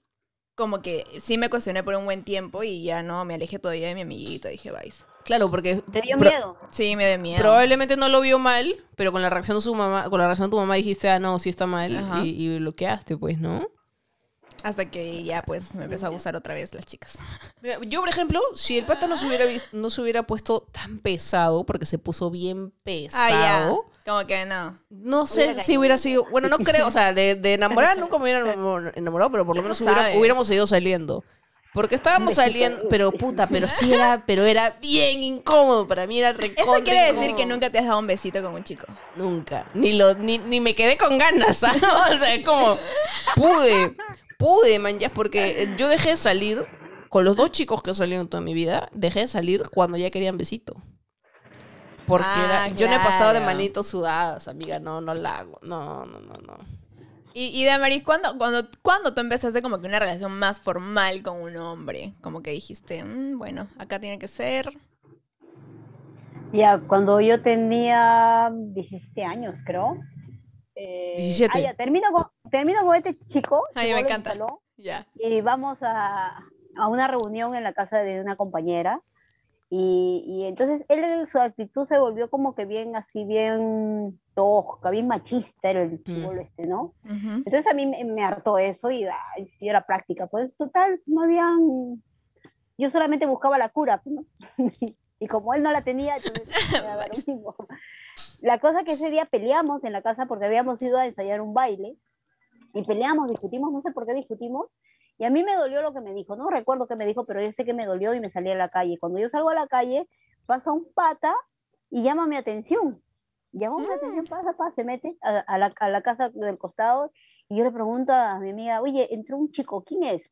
como que sí me cuestioné por un buen tiempo y ya no, me alejé todavía de mi amiguito, dije, vais. Claro, porque ¿Te dio pro- miedo? Sí, me dio miedo. probablemente no lo vio mal, pero con la reacción de su mamá, con la reacción de tu mamá dijiste, ah, no, sí está mal, y bloqueaste, pues, ¿no? Hasta que ya, pues, me empezó a gustar otra vez las chicas. Mira, yo, por ejemplo, si el pata no se hubiera vis- no se hubiera puesto tan pesado, porque se puso bien Ah, ya. pesado, Como que no. no sé Hubiera si hubiera sido, bueno, no creo, o sea, de, de enamorar nunca me hubiera enamor- enamorado, pero por lo menos No hubiera- hubiéramos seguido saliendo. Porque estábamos saliendo, pero puta, pero sí era, pero era bien incómodo. Para mí era recontra Eso quiere decir incómodo. que nunca te has dado un besito con un chico. Nunca. Ni, lo, ni, ni me quedé con ganas, ¿sabes? O sea, es como, pude, pude, man, ya, porque yo dejé de salir, con los dos chicos que salieron toda mi vida, dejé de salir cuando ya querían besito. Porque Ah, era- yo no he pasado de manitos sudadas, amiga, no, no la hago, no, no, no, no. Y, y Damaris, ¿cuándo, cuando, ¿cuándo tú empezaste como que una relación más formal con un hombre? Como que dijiste, "Mm, bueno, acá tiene que ser. Ya, cuando yo tenía 17 años, creo. Eh, 17. ah, ya, termino, con, termino con este chico. Ay, me encanta. Ya. Y vamos a, a una reunión en la casa de una compañera. Y, y entonces él, su actitud se volvió como que bien así, bien tosca, bien machista era el chico este, ¿no? Ujú. Entonces a mí me, me hartó eso y, ay, y era práctica. Pues total, no habían... Yo solamente buscaba la cura, pues, ¿no? y como él no la tenía, entonces me daba lo mismo. La cosa que ese día peleamos en la casa porque habíamos ido a ensayar un baile y peleamos, discutimos, no sé por qué discutimos. Y a mí me dolió lo que me dijo, no recuerdo qué me dijo, pero yo sé que me dolió y me salí a la calle. Cuando yo salgo a la calle, pasa un pata y llama mi atención. Llama mi atención, pasa, pasa, se mete a, a la, a la casa del costado y yo le pregunto a mi amiga, oye, entró un chico, ¿quién es?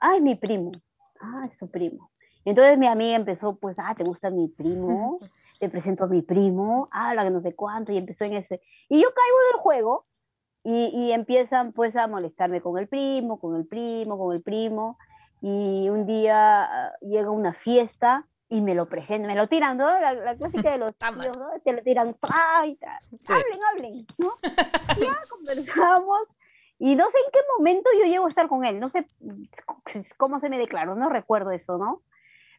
Ah, es mi primo. Ah, es su primo. Entonces mi amiga empezó, pues, ah, ¿te gusta mi primo? Te presento a mi primo, ah, la que no sé cuánto, y empezó en ese. Y yo caigo del juego y, y empiezan pues a molestarme con el primo, con el primo, con el primo. Y un día ah, llega una fiesta y me lo presentan, me lo tiran, ¿no? La, la clásica de los tíos, ¿no? Te lo tiran, ¡ay! ta- Hablen, hablen, ¿no? Y ya conversamos. Y no sé en qué momento yo llego a estar con él, no sé cómo se me declaró, no recuerdo eso, ¿no?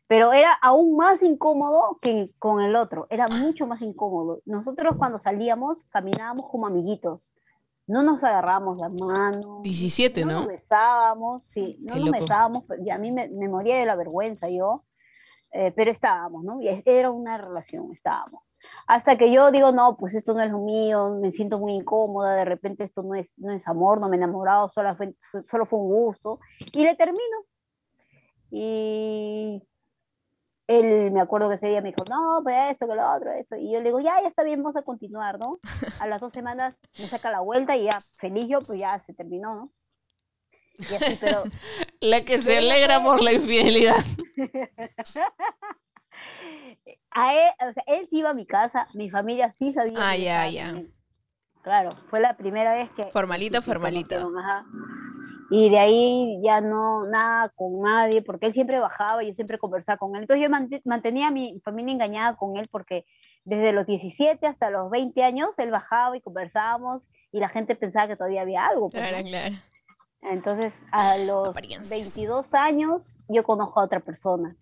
Pero era aún más incómodo que con el otro, era mucho más incómodo. Nosotros cuando salíamos caminábamos como amiguitos, no nos agarrábamos la mano, 17, no ¿no? nos besábamos, sí, no Qué nos loco. besábamos, y a mí me, me moría de la vergüenza yo, eh, pero estábamos, ¿no? Y era una relación, estábamos. Hasta que yo digo, no, pues esto no es lo mío, me siento muy incómoda, de repente esto no es, no es amor, no me he enamorado, solo fue, solo fue un gusto, y le termino. Y él, me acuerdo que ese día me dijo, no, pues esto, que lo otro, esto. Y yo le digo, ya, ya está bien, vamos a continuar, ¿no? A las dos semanas me saca la vuelta y ya, feliz yo, pues ya se terminó, ¿no? Y así, pero La que se alegra por la infidelidad. a él, o sea, él sí iba a mi casa, mi familia sí sabía. Ah, ya, ya. Claro, fue la primera vez que... Formalito, formalito. ajá. Y de ahí ya no, nada con nadie, porque él siempre bajaba, yo siempre conversaba con él. Entonces yo mant- mantenía a mi familia engañada con él porque desde los 17 hasta los 20 años él bajaba y conversábamos y la gente pensaba que todavía había algo. pues, ¿no? Claro, claro. Entonces, a los Apariencias. 22 años, yo conozco a otra persona.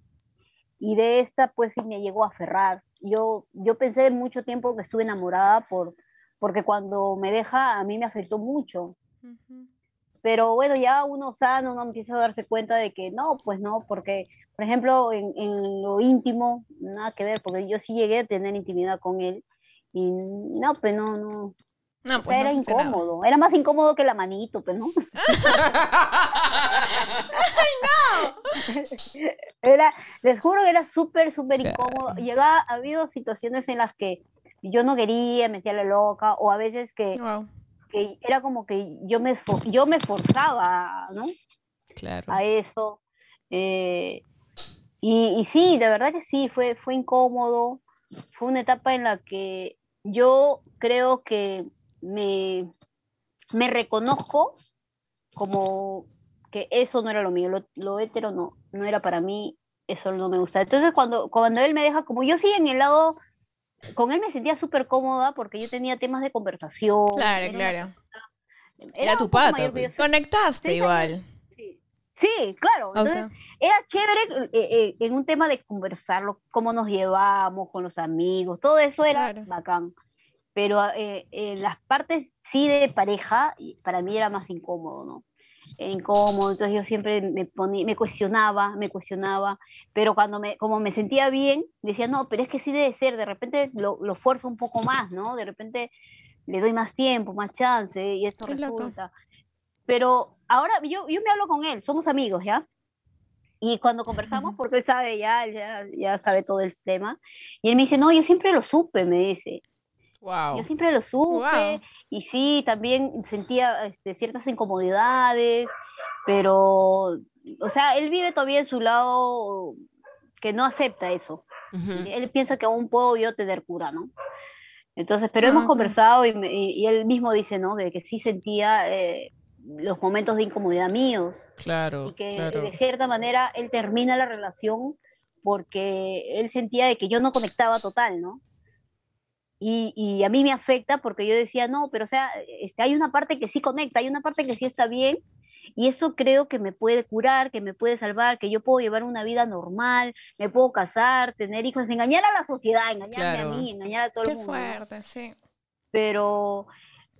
Y de esta, pues, sí me llegó a aferrar. Yo, yo pensé mucho tiempo que estuve enamorada por, porque cuando me deja, a mí me afectó mucho. Ujú. Pero bueno, ya uno sano, uno empieza a darse cuenta de que no, pues no, porque, por ejemplo, en, en lo íntimo, nada que ver, porque yo sí llegué a tener intimidad con él. Y no, pues no, no, No, pues no era incómodo, era más incómodo que la manito, pues, ¿no? Era, les juro que era súper, súper incómodo. Llegaba, ha habido situaciones en las que yo no quería, me hacía la loca, o a veces que, Wow. Que era como que yo me, yo me forzaba, ¿no? Claro. a eso. eh, y, y sí, de verdad que sí, fue, fue incómodo. Fue una etapa en la que yo creo que me, me reconozco como que eso no era lo mío, lo, lo hetero no, no era para mí, eso no me gusta. Entonces cuando, cuando él me deja, como yo sí en el lado, con él me sentía súper cómoda porque yo tenía temas de conversación. Claro, era una claro. persona- Era tu mayor yo, pues. Conectaste Sí, igual. Sí, sí, claro. Entonces, sea, era chévere eh, eh, en un tema de conversarlo, cómo nos llevamos con los amigos, todo eso era Claro. bacán. Pero eh, en las partes sí de pareja, para mí era más incómodo, ¿no? Eh, Incómodo, entonces yo siempre me ponía, me cuestionaba, me cuestionaba, pero cuando me, como me sentía bien, decía, no, pero es que sí debe ser, de repente lo, lo fuerzo un poco más, ¿no? De repente le doy más tiempo, más chance, y esto Qué loco. resulta. Pero ahora yo, yo me hablo con él, somos amigos, ¿ya? Y cuando conversamos, porque él sabe ya, ya, ya sabe todo el tema, y él me dice, no, yo siempre lo supe, me dice, Wow. yo siempre lo supe, Guau. y sí, también sentía este, ciertas incomodidades, pero, o sea, él vive todavía en su lado que no acepta eso. Él piensa que aún puedo yo tener cura, ¿no? Entonces, pero hemos conversado y, y- y él mismo dice, ¿no? De que sí sentía eh, los momentos de incomodidad míos Claro, y que claro. de cierta manera él termina la relación porque él sentía de que yo no conectaba total, ¿no? Y, y a mí me afecta porque yo decía, no, pero o sea, este, hay una parte que sí conecta, hay una parte que sí está bien, y eso creo que me puede curar, que me puede salvar, que yo puedo llevar una vida normal, me puedo casar, tener hijos, engañar a la sociedad, engañarme Claro. a mí, engañar a todo Qué el mundo. ¿no? fuerte, sí. Pero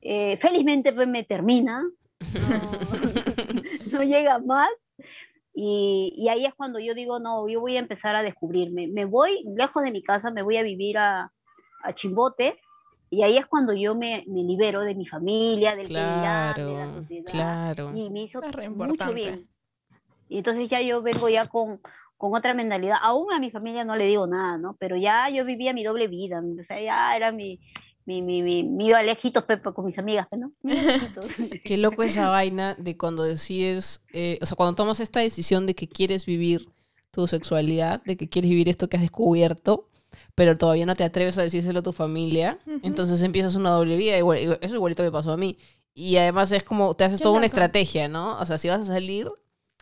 eh, felizmente pues, me termina, no, no llega más. Y, y ahí es cuando yo digo, no, yo voy a empezar a descubrirme. Me voy lejos de mi casa, me voy a vivir a, a Chimbote, y ahí es cuando yo me, me libero de mi familia, del dirán, de la Claro, sociedad, claro. y me hizo es mucho bien. Y entonces ya yo vengo ya con, con otra mentalidad. Aún a mi familia no le digo nada, ¿no? Pero ya yo vivía mi doble vida. O sea, ya era mi, mi, mi, mi, mi iba lejitos Pepe, con mis amigas, ¿no? Mi lejitos. Qué loco esa vaina de cuando decides, eh, o sea, cuando tomas esta decisión de que quieres vivir tu sexualidad, de que quieres vivir esto que has descubierto, pero todavía no te atreves a decírselo a tu familia, entonces empiezas una doble vida. Igual, eso igualito me pasó a mí. Y además es como, te haces Qué toda una estrategia, ¿no? O sea, si vas a salir,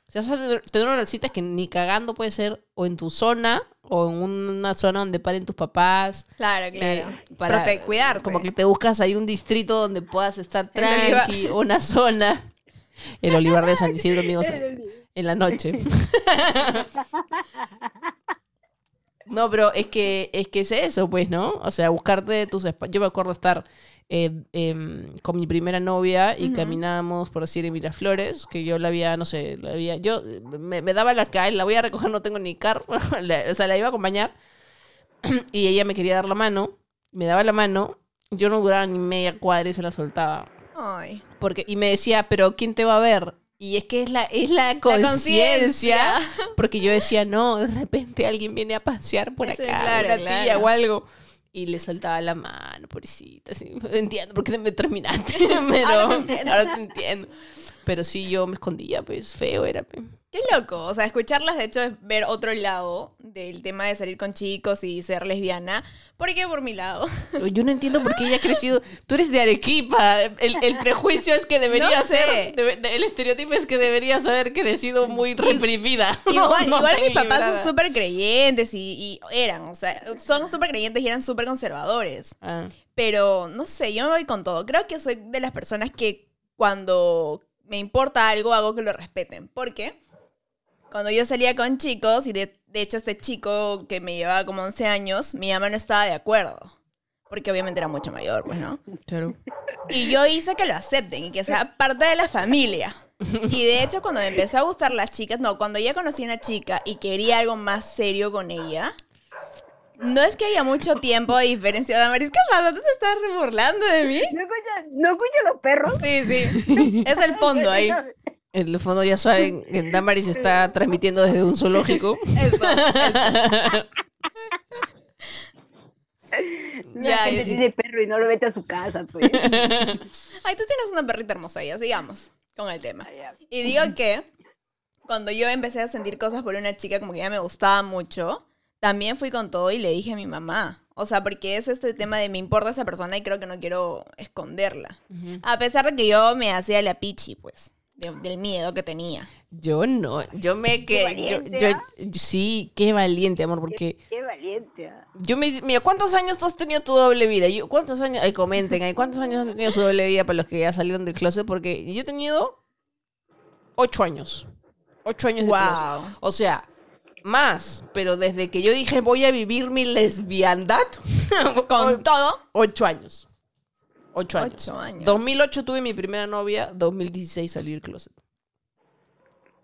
si vas a tener- tener una cita que ni cagando puede ser o en tu zona o en una zona donde paren tus papás. Claro, claro. eh, para Prote- cuidarte. Como que te buscas ahí un distrito donde puedas estar tranqui, una zona. El Olivar de San Isidro, amigos, en, en la noche. No, pero es que, es que es eso, pues, ¿no? O sea, buscarte tus espacios. Yo me acuerdo estar eh, em, con mi primera novia y caminábamos por decir en Miraflores, que yo la había, no sé, la había, yo me, me daba la calle, la voy a recoger, no tengo ni carro, o sea, la iba a acompañar y ella me quería dar la mano, me daba la mano, yo no duraba ni media cuadra y se la soltaba. Ay. Porque, y me decía, pero ¿quién te va a ver? Y es que es la, es la conciencia. Porque yo decía, no, de repente alguien viene a pasear por acá, claro, una tía o algo. Y le soltaba la mano, pobrecita. Así, entiendo por qué me terminaste. Pero, Ahora te entiendo. ahora te entiendo. Pero sí, yo me escondía, pues feo era. pues. Qué loco. O sea, escucharlas, de hecho, es ver otro lado del tema de salir con chicos y ser lesbiana. Porque por mi lado. Yo no entiendo por qué ella ha crecido. Tú eres de Arequipa. El, el prejuicio es que debería No sé. ser. de- el estereotipo es que deberías haber crecido muy reprimida. Igual, No igual mis papás liberada. son súper creyentes y, y eran, o sea, son súper creyentes y eran súper conservadores. Ah, Pero no sé, yo me voy con todo. Creo que soy de las personas que cuando me importa algo hago que lo respeten. Porque cuando yo salía con chicos, y de, de hecho este chico que me llevaba como 11 años, mi mamá no estaba de acuerdo. Porque obviamente era mucho mayor, pues, ¿no? claro. Y yo hice que lo acepten y que sea parte de la familia. Y de hecho, cuando me empezó a gustar las chicas, no, cuando ya conocí a una chica y quería algo más serio con ella, no es que haya mucho tiempo de diferencia. Damaris, ¿qué pasa? ¿Tú te estás burlando de mí? ¿No escuchas no escucha los perros? Sí, sí. Es el fondo ahí. En el fondo ya saben que Damaris está transmitiendo desde un zoológico. Eso. Ya, gente tiene perro y no lo vete a su casa, pues. Ay, tú tienes una perrita hermosa ya, sigamos con el tema. Y digo que cuando yo empecé a sentir cosas por una chica como que ya me gustaba mucho, también fui con todo y le dije a mi mamá. O sea, porque es este tema de me importa esa persona y creo que no quiero esconderla. A pesar de que yo me hacía la pichi, pues, de- del miedo que tenía. Yo no, yo me que yo, ¿ah? sí, qué valiente, amor, porque Qué valiente. ah. yo me mira, ¿cuántos años tú has tenido tu doble vida? Yo, ¿cuántos años? Ay, comenten, ahí, ¿cuántos años han tenido su doble vida para los que ya salieron del closet? Porque yo he tenido ocho años. Ocho años de Wow. closet. O sea, más, pero desde que yo dije voy a vivir mi lesbiandad, Con todo. ocho años. Ocho años. Ocho años. 2008 tuve mi primera novia, 2016 salí del closet.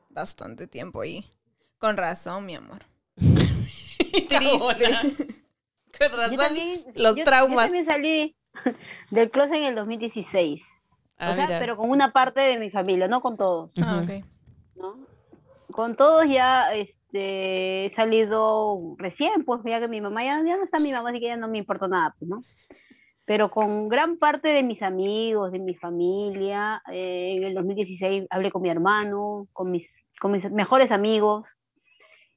Bastante tiempo ahí. Con razón, mi amor. Triste. Con Yo razón, también, los yo- traumas. Yo también salí del closet en el 2016. Ah, o sea, mira. pero con una parte de mi familia, no con todos, Ah, ok. ¿no? con todos ya este, he salido recién, pues ya que mi mamá ya, ya no está mi mamá, así que ya no me importa nada, pues, ¿no? Pero con gran parte de mis amigos, de mi familia, eh, en el 2016 hablé con mi hermano, con mis, con mis mejores amigos,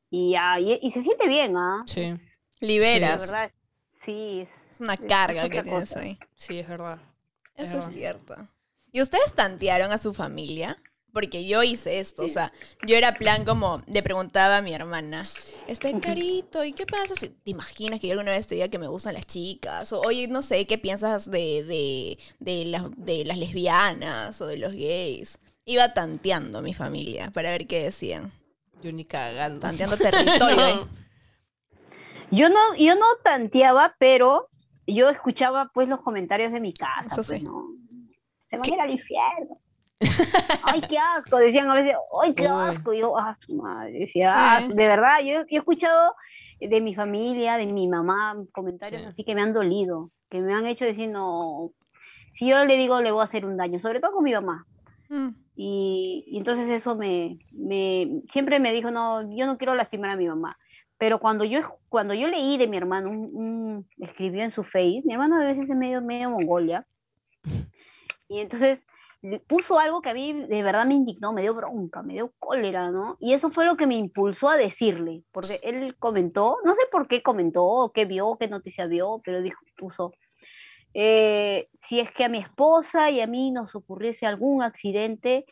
y, ya, y, y se siente bien, ¿ah? Sí, Liberas. verdad, sí. Es, es una es carga que tienes cosa. ahí. sí, es verdad. Eso es cierto. ¿Y ustedes tantearon a su familia? Porque yo hice esto, o sea, yo era plan como, le preguntaba a mi hermana, este carito, ¿y qué pasa si te imaginas que yo alguna vez te diga que me gustan las chicas? O, oye, no sé, ¿qué piensas de, de, de, las, de las lesbianas o de los gays? Iba tanteando a mi familia para ver qué decían. Yo ni cagando. Tanteando territorio, ¿eh? Yo no, yo no tanteaba, pero yo escuchaba pues los comentarios de mi casa. Eso pues, sí. ¿no? Se van a ir al infierno. Ay, qué asco, decían a veces, ay, qué asco. Y yo, ah, su madre, decía, ah, Sí. de verdad, yo, yo he escuchado de mi familia, de mi mamá, comentarios Sí. así que me han dolido, que me han hecho decir, no, si yo le digo, le voy a hacer un daño, sobre todo con mi mamá. Mm. Y, y entonces eso me, me siempre me dijo, no, yo no quiero lastimar a mi mamá. Pero cuando yo, cuando yo leí de mi hermano, un, un- escribió en su face, mi hermano a veces es medio, medio mongolia, y entonces puso algo que a mí de verdad me indignó, me dio bronca, me dio cólera, ¿no? Y eso fue lo que me impulsó a decirle, porque él comentó, no sé por qué comentó, qué vio, qué noticia vio, pero dijo, puso, eh, si es que a mi esposa y a mí nos ocurriese algún accidente,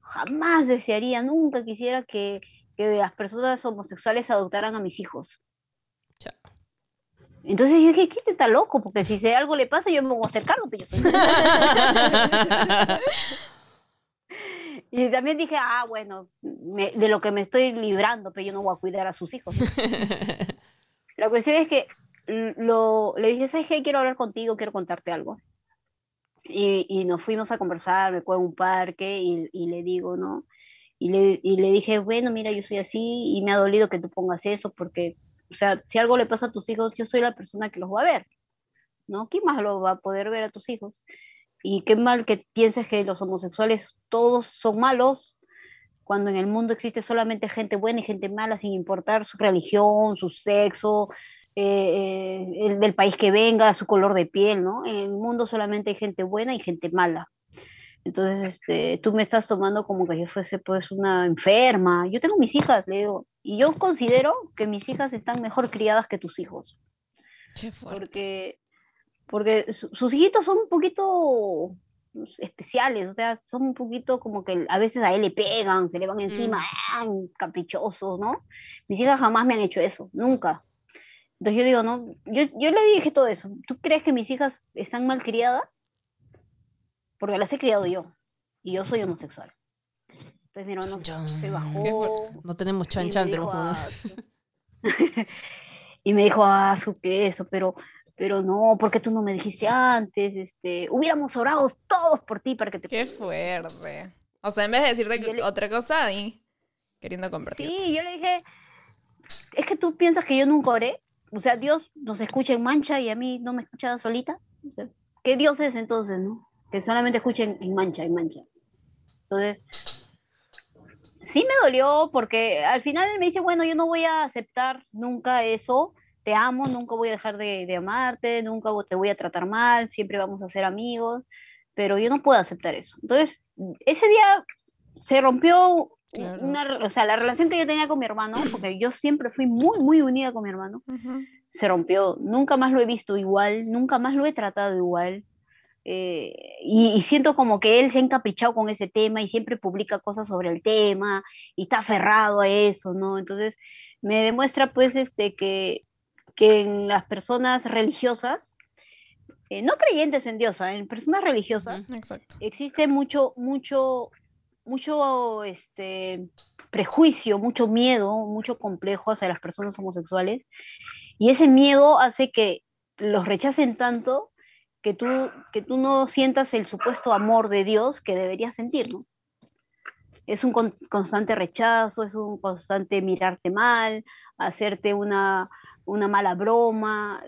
jamás desearía, nunca quisiera que, que las personas homosexuales adoptaran a mis hijos. Entonces yo dije, ¿qué te está loco? Porque si se- algo le pasa, yo me voy a hacer cargo. pero yo soy- y también dije, ah, bueno, me- de lo que me estoy librando, pero yo no voy a cuidar a sus hijos. La cuestión es que lo, le dije, ¿sabes qué? Quiero hablar contigo, quiero contarte algo. Y, y nos fuimos a conversar, me fue a un parque y, y le digo, ¿no? Y le, y le dije, bueno, mira, yo soy así y me ha dolido que tú pongas eso porque, o sea, si algo le pasa a tus hijos, yo soy la persona que los va a ver, ¿no? ¿Quién más lo va a poder ver a tus hijos? Y qué mal que pienses que los homosexuales todos son malos cuando en el mundo existe solamente gente buena y gente mala sin importar su religión, su sexo, eh, eh, el del país que venga, su color de piel, ¿no? En el mundo solamente hay gente buena y gente mala. Entonces, este, tú me estás tomando como que yo fuese pues una enferma. Yo tengo mis hijas, le digo, y yo considero que mis hijas están mejor criadas que tus hijos, Qué fuerte. porque, porque su- sus hijitos son un poquito especiales, o sea, son un poquito como que a veces a él le pegan, se le van encima, ¡ah! caprichosos, ¿no? Mis hijas jamás me han hecho eso, nunca. Entonces yo digo, no, yo, yo le dije todo eso. ¿Tú crees que mis hijas están mal criadas? Porque las he criado yo. Y yo soy homosexual. Entonces mi hermano Chan, se bajó. No tenemos chan chan, tenemos uno. "Ah, su-". y me dijo, ah, su que eso, pero, pero no, porque tú no me dijiste antes, este, hubiéramos orado todos por ti para que te Qué fuerte. O sea, en vez de decirte le- otra cosa, y queriendo compartir. Sí, yo le dije, es que tú piensas que yo nunca oré. O sea, Dios nos escucha en mancha y a mí no me escucha solita. O sea, ¿Qué Dios es entonces, no? Que solamente escuchen en mancha, en mancha. Entonces, sí me dolió porque al final me dice, bueno, yo no voy a aceptar nunca eso. Te amo, nunca voy a dejar de, de amarte, nunca te voy a tratar mal, siempre vamos a ser amigos, pero yo no puedo aceptar eso. Entonces, ese día se rompió Claro. una, o sea, la relación que yo tenía con mi hermano, porque yo siempre fui muy, muy unida con mi hermano, se rompió. Nunca más lo he visto igual, nunca más lo he tratado igual. Eh, y, y siento como que él se ha encaprichado con ese tema y siempre publica cosas sobre el tema y está aferrado a eso, ¿no? Entonces, me demuestra pues este que, que en las personas religiosas, eh, no creyentes en Dios, ¿ah? en personas religiosas. Exacto. existe mucho, mucho, mucho este, prejuicio, mucho miedo, mucho complejo hacia las personas homosexuales. Y ese miedo hace que los rechacen tanto que tú, que tú no sientas el supuesto amor de Dios que deberías sentir, ¿no? Es un con- constante rechazo, es un constante mirarte mal, hacerte una, una mala broma,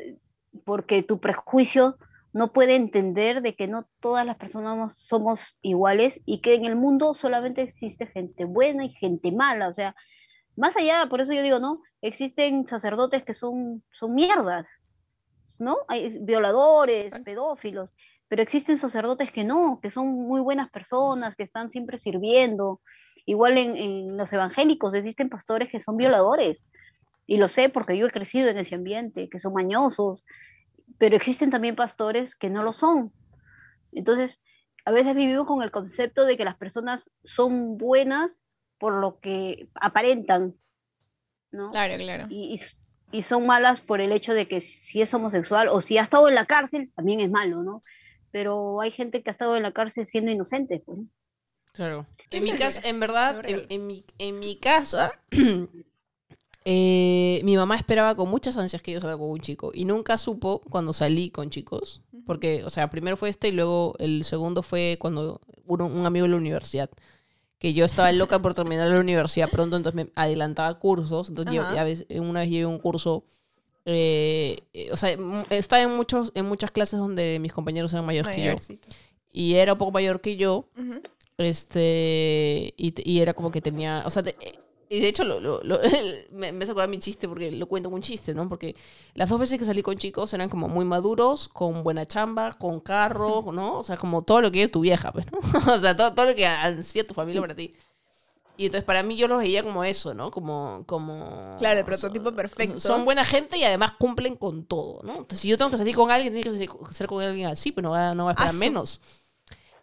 porque tu prejuicio no puede entender de que no todas las personas somos iguales y que en el mundo solamente existe gente buena y gente mala. O sea, más allá, por eso yo digo, ¿no? Existen sacerdotes que son, son mierdas, ¿no? Hay violadores, pedófilos, pero existen sacerdotes que no, que son muy buenas personas, que están siempre sirviendo. Igual en, en los evangélicos existen pastores que son violadores, y lo sé porque yo he crecido en ese ambiente, que son mañosos, pero existen también pastores que no lo son. Entonces, a veces vivimos con el concepto de que las personas son buenas por lo que aparentan, ¿no? Claro, claro. y, y- y son malas por el hecho de que si es homosexual o si ha estado en la cárcel, también es malo, ¿no? Pero hay gente que ha estado en la cárcel siendo inocente, pues. ¿no? Claro. En mi casa, en verdad, en mi, en mi casa, eh, mi mamá esperaba con muchas ansias que yo salga con un chico y nunca supo cuando salí con chicos. Porque, o sea, primero fue este y luego el segundo fue cuando uno- un amigo de la universidad. Que yo estaba loca por terminar la universidad pronto, entonces me adelantaba cursos. Entonces, yo- Ajá. ya ves, una vez llevé un curso. eh, eh, o sea, estaba en, muchos, en muchas clases donde mis compañeros eran mayores que yo. Y era un poco mayor que yo. Este, y, y era como que tenía, o sea, te- y de hecho lo, lo- lo- me, me acordar mi chiste porque lo cuento un chiste, ¿no? Porque las dos veces que salí con chicos eran como muy maduros, con buena chamba, con carro, ¿no? O sea, como todo lo que es tu vieja, pues, ¿no? O sea, todo, todo lo que hacía tu familia para ti. Y entonces para mí yo los veía como eso, ¿no? Como, como... Claro, el prototipo perfecto. Son buena gente y además cumplen con todo, ¿no? Entonces, si yo tengo que salir con alguien, tiene que ser con alguien así, pero no va, no va a esperar Asu. menos.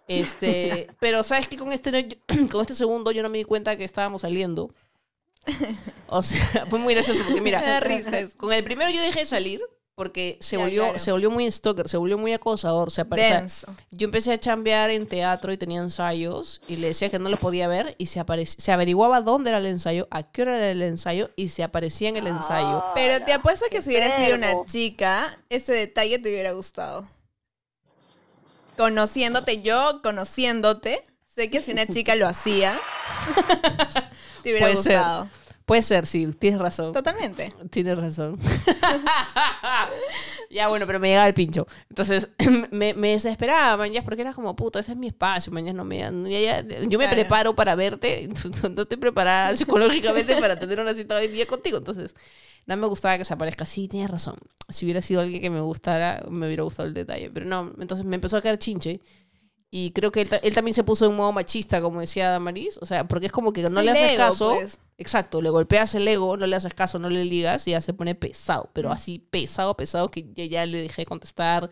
Este, pero sabes que con este con este segundo yo no me di cuenta que estábamos saliendo. O sea, fue muy gracioso porque mira, con el primero yo dejé de salir porque se Ya, volvió claro. se volvió muy stalker, se volvió muy acosador, se aparecía yo empecé a chambear en teatro y tenía ensayos y le decía que no lo podía ver y se, se averiguaba dónde era el ensayo, a qué hora era el ensayo y se aparecía en el ensayo. Pero te apuesto que si hubiera sido una chica, ese detalle te hubiera gustado. Conociéndote, yo conociéndote, sé que si una chica lo hacía, te hubiera Puede ser. gustado. Puede ser, sí, tienes razón. Totalmente. Tienes razón. ya, bueno, pero me llegaba el pincho. Entonces, me, me desesperaba, ya, porque era como, puta, ese es mi espacio, ya no me... ya- ya- yo me Claro. preparo para verte, no estoy preparada psicológicamente para tener una cita hoy día contigo. Entonces, no me gustaba que se aparezca. Sí, tienes razón. Si hubiera sido alguien que me gustara, me hubiera gustado el detalle. Pero no, entonces me empezó a caer chinche. Y creo que él, ta- él también se puso en modo machista, como decía Damaris. O sea, porque es como que no El le haces ego, caso. pues. Exacto, le golpeas el ego, no le haces caso, no le ligas y ya se pone pesado, pero así pesado, pesado que ya, ya le dejé de contestar,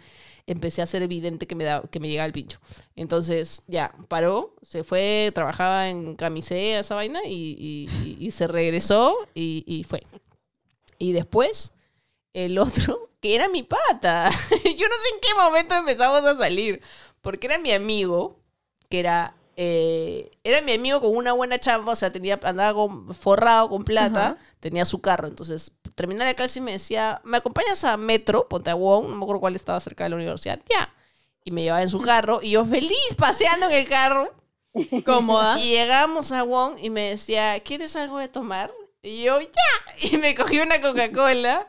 empecé a hacer evidente que me, da, que me llegaba el pincho. Entonces ya, paró, se fue, trabajaba en camisea, esa vaina, y, y- y- y se regresó y, y fue. Y después, el otro, que era mi pata. Yo no sé en qué momento empezamos a salir, porque era mi amigo, que era... eh, era mi amigo con una buena chamba, o sea, tenía, andaba con- forrado con plata, Ajá. tenía su carro. Entonces, terminaba la clase y me decía, ¿me acompañas a Metro, Ponte a Wong? No me acuerdo cuál estaba cerca de la universidad. Ya. Y me llevaba en su carro y yo feliz paseando en el carro. Cómoda. Y llegamos a Wong y me decía, ¿quieres algo de tomar? Y yo, ya. Y me cogí una Coca-Cola.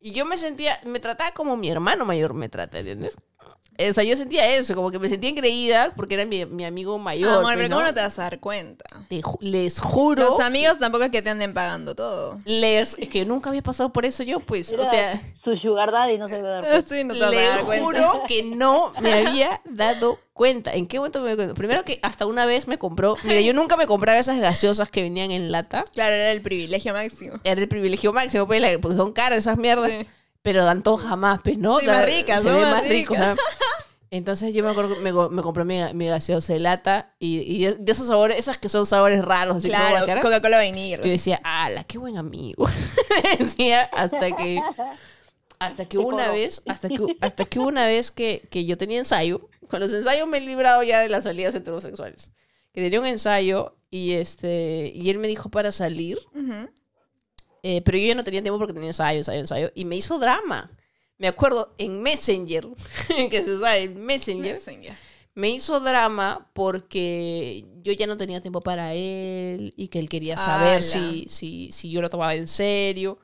Y yo me sentía, me trataba como mi hermano mayor me trata, ¿entiendes? O sea, yo sentía eso, como que me sentía engreída porque era mi, mi amigo mayor. Amor, pues, pero ¿no? ¿cómo no te vas a dar cuenta? Te ju- les juro. Los amigos tampoco es que te anden pagando todo. Les, es que nunca había pasado por eso yo, pues. Era O sea, su sugar daddy no se debe dar cuenta. Sí, no te vas a le dar cuenta. juro que no me había dado cuenta. ¿En qué momento me cuenta? Primero que hasta una vez me compró. Mira, yo nunca me compraba esas gaseosas que venían en lata. Claro, era el privilegio máximo. Era el privilegio máximo, pues, la- porque son caras esas mierdas. Sí. Pero dan todo jamás, pues, ¿no? Sí, más ricas, se ve más más rico, ricas. Entonces yo me acuerdo que me, me compré mi, mi gaseosa de lata y, y de- esos sabores, esas que son sabores raros, así Claro. Coca-Cola vainilla. algo Yo decía, ala, qué buen amigo. decía, hasta que, hasta que una vez, hasta que, hasta que una vez que, que yo tenía ensayo, con los ensayos me he librado ya de las salidas heterosexuales. Que tenía un ensayo y este, y él me dijo para salir, Ujú. eh, pero yo ya no tenía tiempo porque tenía ensayo, ensayo, ensayo, y me hizo drama. Me acuerdo en Messenger, que se usa en Messenger, Messenger. me hizo drama porque yo ya no tenía tiempo para él y que él quería saber si, si, si yo lo tomaba en serio.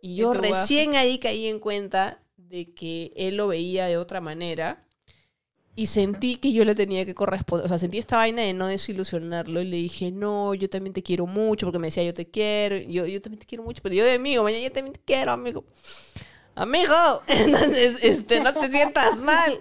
Y yo recién ahí caí en cuenta de de que él lo veía de otra manera. Y sentí que yo le tenía que corresponder. O sea, sentí esta vaina de no desilusionarlo. Y le dije, no, yo también te quiero mucho. Porque me decía, yo te quiero. Yo, yo también te quiero mucho. Pero yo de amigo, mañana yo también te quiero, amigo. Amigo, entonces, este, no te sientas mal.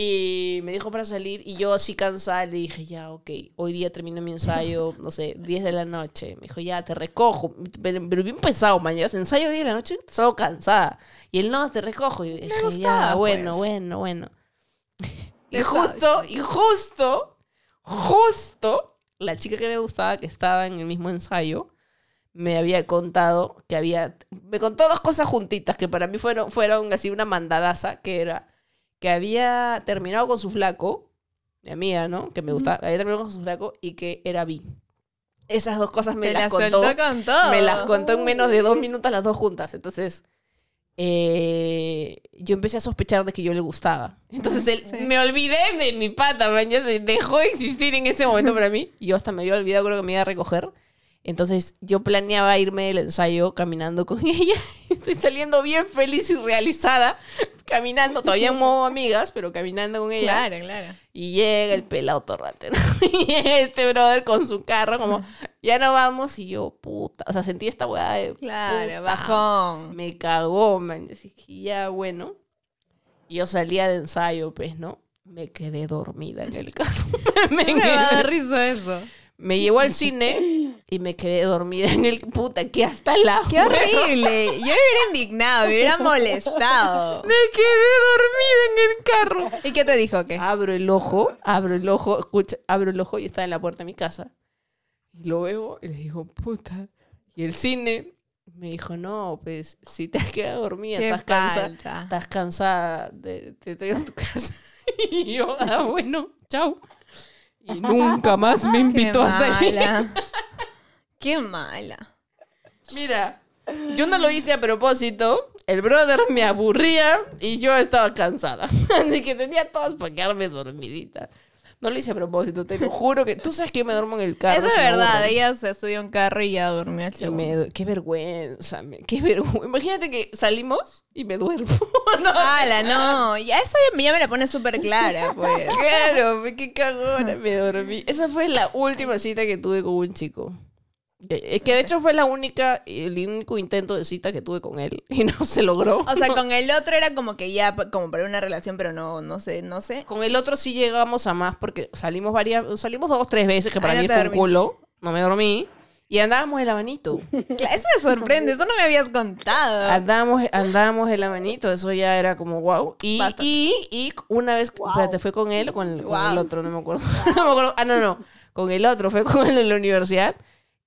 Y me dijo para salir. Y yo así cansada le dije, ya, ok, hoy día termino mi ensayo, no sé, 10 de la noche. Me dijo, ya, te recojo. Pero, pero bien pesado, mañana. Ensayo 10 de la noche, salgo cansada. Y él, no, te recojo. Y dije, gustaba, ya, bueno, pues. bueno, bueno. Y justo, y justo, justo, la chica que me gustaba, que estaba en el mismo ensayo, me había contado que había... Me contó dos cosas juntitas que para mí fueron, fueron así una mandadaza, que era que había terminado con su flaco, mi amiga, ¿no? Que me gustaba, había terminado con su flaco y que era bi. Esas dos cosas me Te las la contó. con. Me las contó en menos de dos minutos las dos juntas. Entonces, eh, yo empecé a sospechar de que yo le gustaba. Entonces, él, Sí. me olvidé de mi pata, man, ya se dejó de existir en ese momento para mí. Yo hasta me había olvidado, creo que me iba a recoger. Entonces, yo planeaba irme del ensayo caminando con ella. Estoy saliendo bien feliz y realizada, caminando, todavía en modo amigas, pero caminando con ella. Claro, claro. Y llega el pelado torrante, ¿no? Y llega este brother con su carro, como, ya no vamos. Y yo, puta. O sea, sentí esta weá de. Claro, puta, bajón. Me cagó, man. Así que ya, bueno. Y yo salía de ensayo, pues, ¿no? Me quedé dormida en el carro. me, Me va a dar quedé- risa eso. me llevó al cine y me quedé dormida en el. Puta, que hasta la. ¡Qué horrible! Yo me hubiera indignado, me hubiera molestado. Me quedé dormida en el carro. ¿Y qué te dijo? ¿Qué? Abro el ojo, abro el ojo, escucha, abro el ojo y está en la puerta de mi casa. Y lo veo y le digo, puta. Y el cine me dijo, no, pues si te has quedado dormida, ¿Qué estás cansada, estás cansada, de- te traigo a tu casa. Y yo, ah, bueno, chau. Y nunca más me invitó a salir. Qué mala. Mira, yo no lo hice a propósito. El brother me aburría y yo estaba cansada. Así que tenía todas para quedarme dormidita. No lo hice a propósito, te lo juro que... Tú sabes que me duermo en el carro. Eso es verdad, ella se subió a un carro y ya durmió al Y segundo. me- qué vergüenza, me- qué vergüenza. Imagínate que salimos y me duermo. no, ¡Hala, no! Ya esa ya, ya me la pone súper clara, pues. claro, qué cagona, me dormí. Esa fue la última cita que tuve con un chico. Es que de hecho fue la única, el único intento de cita que tuve con él y no se logró. O sea, con el otro era como que ya, como para una relación, pero no, no sé, no sé. Con el otro sí llegamos a más porque salimos varias, salimos dos, tres veces que para Ay, no mí fue un dormiste. culo. No me dormí. Y andábamos el abanito. Eso me sorprende, eso no me habías contado. Andábamos, andábamos el abanito, eso ya era como wow. Y, y, y una vez, Guau. espérate, fue con él o con el, con el otro, no me acuerdo. no me acuerdo. Ah, no, no. Con el otro, fue con él en la universidad.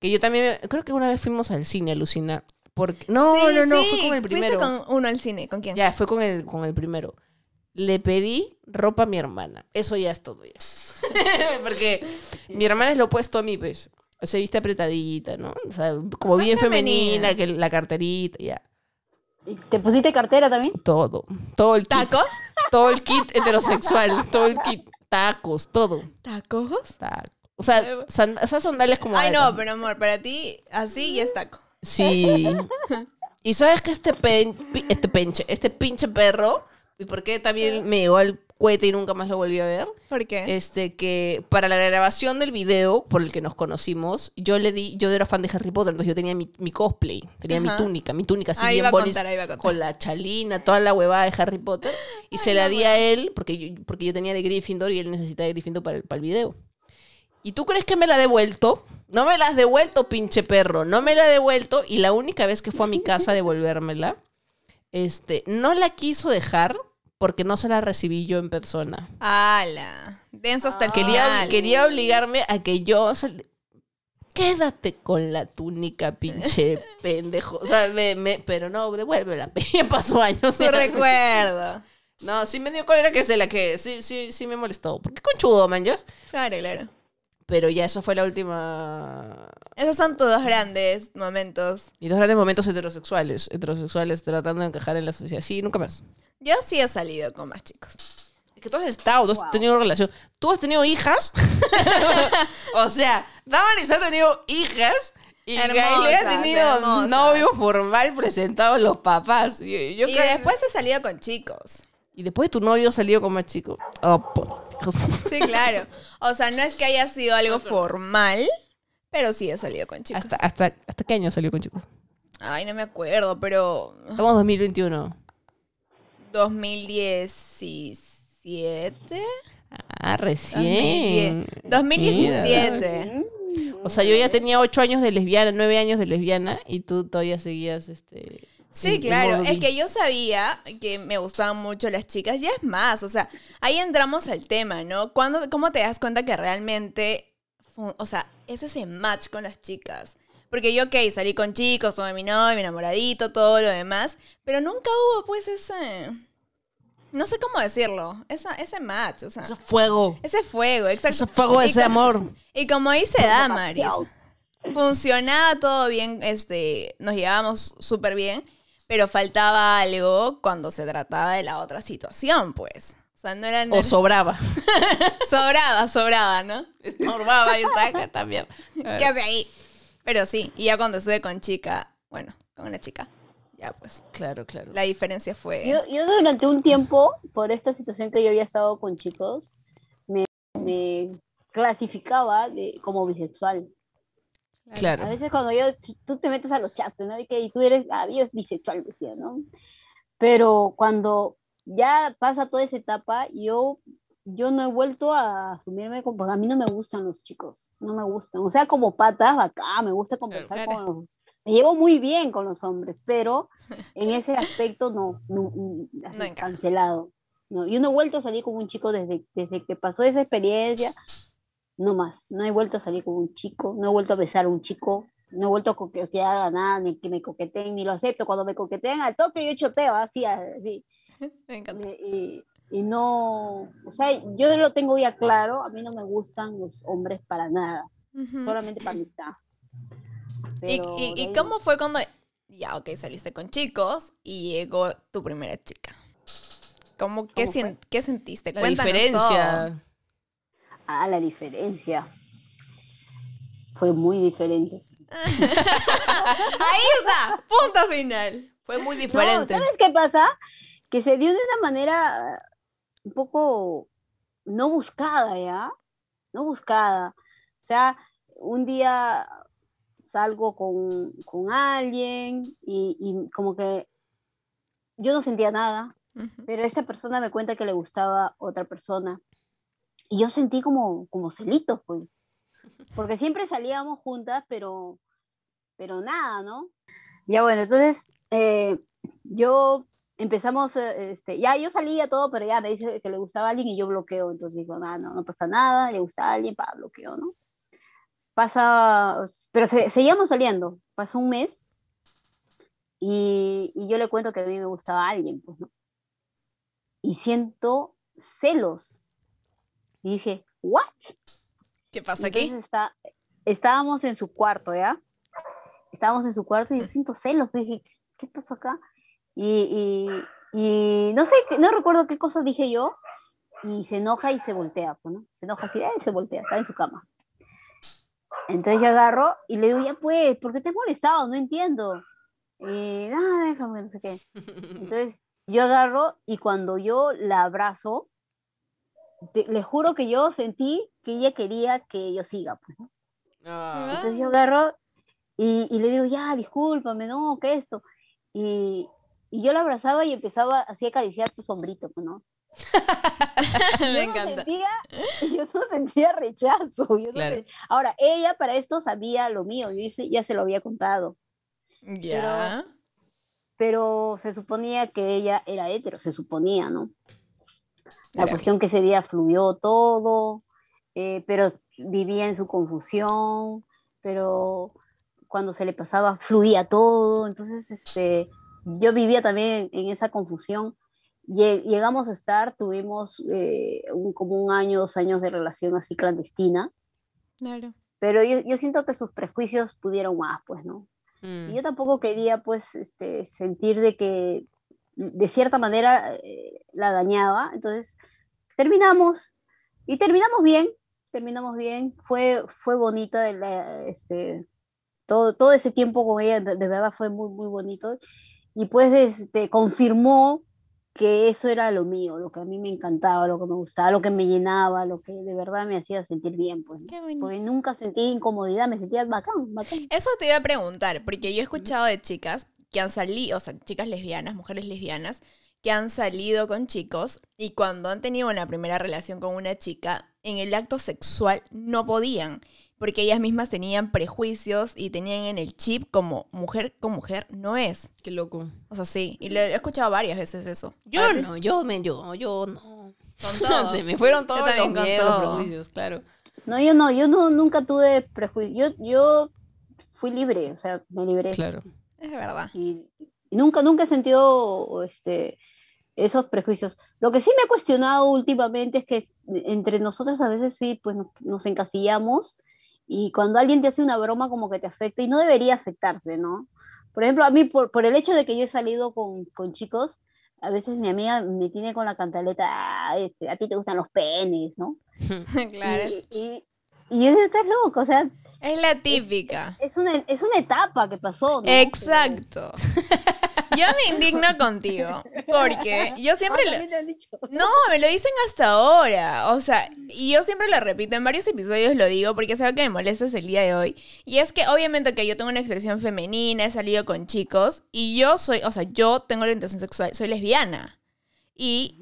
Que yo también, me- creo que una vez fuimos al cine a alucinar. Porque, no, Sí, no, no, sí, fue con el fuiste primero. con uno al cine, ¿con quién? Ya, fue con el, con el primero. Le pedí ropa a mi hermana. Eso ya es todo ya. Porque mi hermana es lo opuesto a mí, pues. Se viste apretadita, ¿no? O sea, como bien femenina. femenina, que la carterita, ya. ¿Y ¿Te pusiste cartera también? Todo. Todo el kit. ¿Tacos? Todo el kit heterosexual. Todo el kit. Tacos, todo. ¿Tacos? Tac- O sea, sand- esas sandalias como. Ay, no, pero amor, para ti así ya es taco. Sí. Y sabes que este, pen- este penche, este pinche perro, ¿y por qué también me llegó al cohete y nunca más lo volví a ver? ¿Por qué? Este, que para la grabación del video por el que nos conocimos, yo le di, yo era fan de Harry Potter, entonces yo tenía mi, mi cosplay, tenía mi túnica, mi túnica así bien bolis, contar, con la chalina, toda la huevada de Harry Potter, y se la di a él porque yo, porque yo tenía de Gryffindor y él necesitaba de Gryffindor para el, para el video. ¿Y tú crees que me la ha devuelto? No me la has devuelto, pinche perro. No me la ha devuelto. Y la única vez que fue a mi casa a devolvérmela, este, no la quiso dejar porque no se la recibí yo en persona. ¡Hala! Denso hasta el Quería, final. quería obligarme a que yo... se- Quédate con la túnica, pinche pendejo. O sea, me, me- pero no, devuélvela. Ya pasó años. Su recuerdo. No, sí me dio cólera que se la que... Sí, sí, sí me molestó. ¿Por qué conchudo, man? Claro, claro. Pero ya eso fue la última... Esos son tus dos grandes momentos. Y dos grandes momentos heterosexuales. Heterosexuales tratando de encajar en la sociedad. Sí, nunca más. Yo sí he salido con más chicos. Es que tú has estado, tú has Wow. tenido relación. ¿Tú has tenido hijas? o sea, Damaris ha tenido hijas Y Gael ha tenido hermosas. novio formal presentado a los papás. Yo, yo y creo- después he salido con chicos. Y después tu novio salió con más chico. Oh, por Dios. Sí, claro. O sea, no es que haya sido algo formal, pero sí he salido con chicos. ¿Hasta, hasta, ¿Hasta qué año salió con chicos? Ay, no me acuerdo, pero Estamos 2021. 2017. Ah, recién. 2017. O sea, yo ya tenía 8 años de lesbiana, 9 años de lesbiana y tú todavía seguías este... Sí, claro. Es que yo sabía que me gustaban mucho las chicas. Ya es más, o sea, ahí entramos al tema, ¿no? ¿Cuándo, ¿Cómo te das cuenta que realmente, o sea, es ese match con las chicas? Porque yo, ok, salí con chicos, tuve mi novio, mi enamoradito, todo lo demás, pero nunca hubo, pues, ese... No sé cómo decirlo, esa, ese match, o sea, Ese fuego. ese fuego, exacto. Ese fuego, Y ese amor. Y como dice Damaris, funcionaba todo bien, este, nos llevábamos súper bien, pero faltaba algo cuando se trataba de la otra situación, pues. O sea, no era, no O sobraba. sobrada, sobrada, ¿no? Estorbaba y saca también. ¿Qué hace ahí? Pero sí, y ya cuando estuve con chica, bueno, con una chica, ya pues, Claro, claro. la diferencia fue... Yo, yo durante un tiempo, por esta situación que yo había estado con chicos, me, me clasificaba de, como bisexual. A Claro. veces cuando yo, tú te metes a los chats, ¿no? Y que y tú eres, ah, bisexual, decía, ¿no? Pero cuando ya pasa toda esa etapa, yo, yo no he vuelto a asumirme como, porque a mí no me gustan los chicos, no me gustan. O sea, como patas, acá, me gusta conversar Claro. con los... Me llevo muy bien con los hombres, pero en ese aspecto no, no, no, cancelado. No, yo no he vuelto a salir con un chico desde, desde que pasó esa experiencia, no más. No he vuelto a salir con un chico, no he vuelto a besar a un chico, no he vuelto a coquetear a nada, ni que me coqueteen, ni lo acepto. Cuando me coquetean al toque, yo choteo así, así. Me encanta. Y, y- y no, o sea, yo lo tengo ya claro, a mí no me gustan los hombres para nada, solamente para amistad. ¿Y, Pero y, de y ahí- cómo fue cuando, ya, ok, saliste con chicos y llegó tu primera chica? ¿Cómo, qué, sien- ¿Qué sentiste? La Cuéntanos diferencia. todo. Ah, la diferencia. Fue muy diferente. Ahí está, punto final. Fue muy No, diferente. ¿sabes qué pasa? Que se dio de una manera ah, un poco no buscada, ¿ya? No buscada. O sea, un día salgo con, con alguien y, y como que yo no sentía nada, Ujú. pero esta persona me cuenta que le gustaba otra persona. Y yo sentí como, como celitos, pues. Porque siempre salíamos juntas, pero, pero nada, ¿no? Ya bueno, entonces eh, yo empezamos, eh, este, ya yo salía todo, pero ya me dice que le gustaba a alguien y yo bloqueo. Entonces digo, nada, no, no pasa nada, le gusta a alguien, para bloqueo, ¿no? Pasa, pero se- seguíamos saliendo, pasó un mes y, y yo le cuento que a mí me gustaba alguien, pues, ¿no? Y siento celos. Y dije, ¿what? ¿Qué pasa aquí? Entonces está, estábamos en su cuarto, ¿ya? Estábamos en su cuarto y yo siento celos. Dije, ¿qué pasó acá? Y, y, y no sé, no recuerdo qué cosa dije yo. Y se enoja y se voltea, pues, ¿no? Se enoja así, ¡eh! se voltea, está en su cama. Entonces yo agarro y le digo, ya pues, ¿por qué te has molestado? No entiendo. Y, ah, déjame, no sé qué. Entonces yo agarro y cuando yo la abrazo, te- le juro que yo sentí que ella quería que yo siga. Pues, ¿no? Ah. Entonces yo agarro y, y le digo, ya, discúlpame, no, que esto. Y, y yo la abrazaba y empezaba así a acariciar tu sombrito, pues, ¿no? Me Yo no encanta. sentía, yo no sentía rechazo. yo no Claro. sen- Ahora, ella para esto sabía lo mío, yo ya se lo había contado, Ya. pero se suponía que ella era hetero, se suponía, ¿no? La cuestión que ese día fluyó todo, eh, pero vivía en su confusión, pero cuando se le pasaba fluía todo, entonces este, yo vivía también en esa confusión. Lle- Llegamos a estar, tuvimos eh, un- como un año, dos años de relación así clandestina, Claro. pero yo, yo siento que sus prejuicios pudieron más, pues, ¿no? Mm. Y yo tampoco quería, pues, este, sentir de que de cierta manera eh, la dañaba. Entonces, terminamos y terminamos bien, terminamos bien. Fue, fue bonita la, este, todo, todo ese tiempo con ella de, de verdad fue muy, muy bonito. Y pues este, confirmó que eso era lo mío, lo que a mí me encantaba, lo que me gustaba, lo que me llenaba, lo que de verdad me hacía sentir bien, pues. Porque nunca sentí incomodidad, me sentía bacán, bacán. Eso te iba a preguntar, porque yo he escuchado de chicas que han salido, o sea, chicas lesbianas, mujeres lesbianas, que han salido con chicos y cuando han tenido una primera relación con una chica, en el acto sexual no podían, porque ellas mismas tenían prejuicios y tenían en el chip como mujer con mujer no es. Qué loco. O sea, sí, y lo he escuchado varias veces eso. Yo no, yo me, yo, yo no. Con todo. Se me fueron todos Yo los miedos, todo. prejuicios, claro. No, yo no, yo no, nunca tuve prejuicio, yo, yo fui libre, o sea, me libré. Claro. Es verdad. y, y nunca, nunca he sentido este, esos prejuicios. Lo que sí me he cuestionado últimamente es que entre nosotros a veces sí, pues nos, nos encasillamos y cuando alguien te hace una broma como que te afecta y no debería afectarte, ¿no? Por ejemplo, a mí por, por el hecho de que yo he salido con, con chicos, a veces mi amiga me tiene con la cantaleta, "Ah, este, a ti te gustan los penes, ¿no? claro. Y, y, y yo digo, estás loco, o sea, Es la típica. es una, es una etapa que pasó, ¿no? Exacto. Yo me indigno contigo, porque yo Ah, siempre... lo- dicho. No, me lo dicen hasta ahora. O sea, y yo siempre lo repito, en varios episodios lo digo porque es algo que me molesta es el día de hoy. Y es que obviamente que yo tengo una expresión femenina, he salido con chicos y yo soy, o sea, yo tengo orientación sexual, soy lesbiana. Y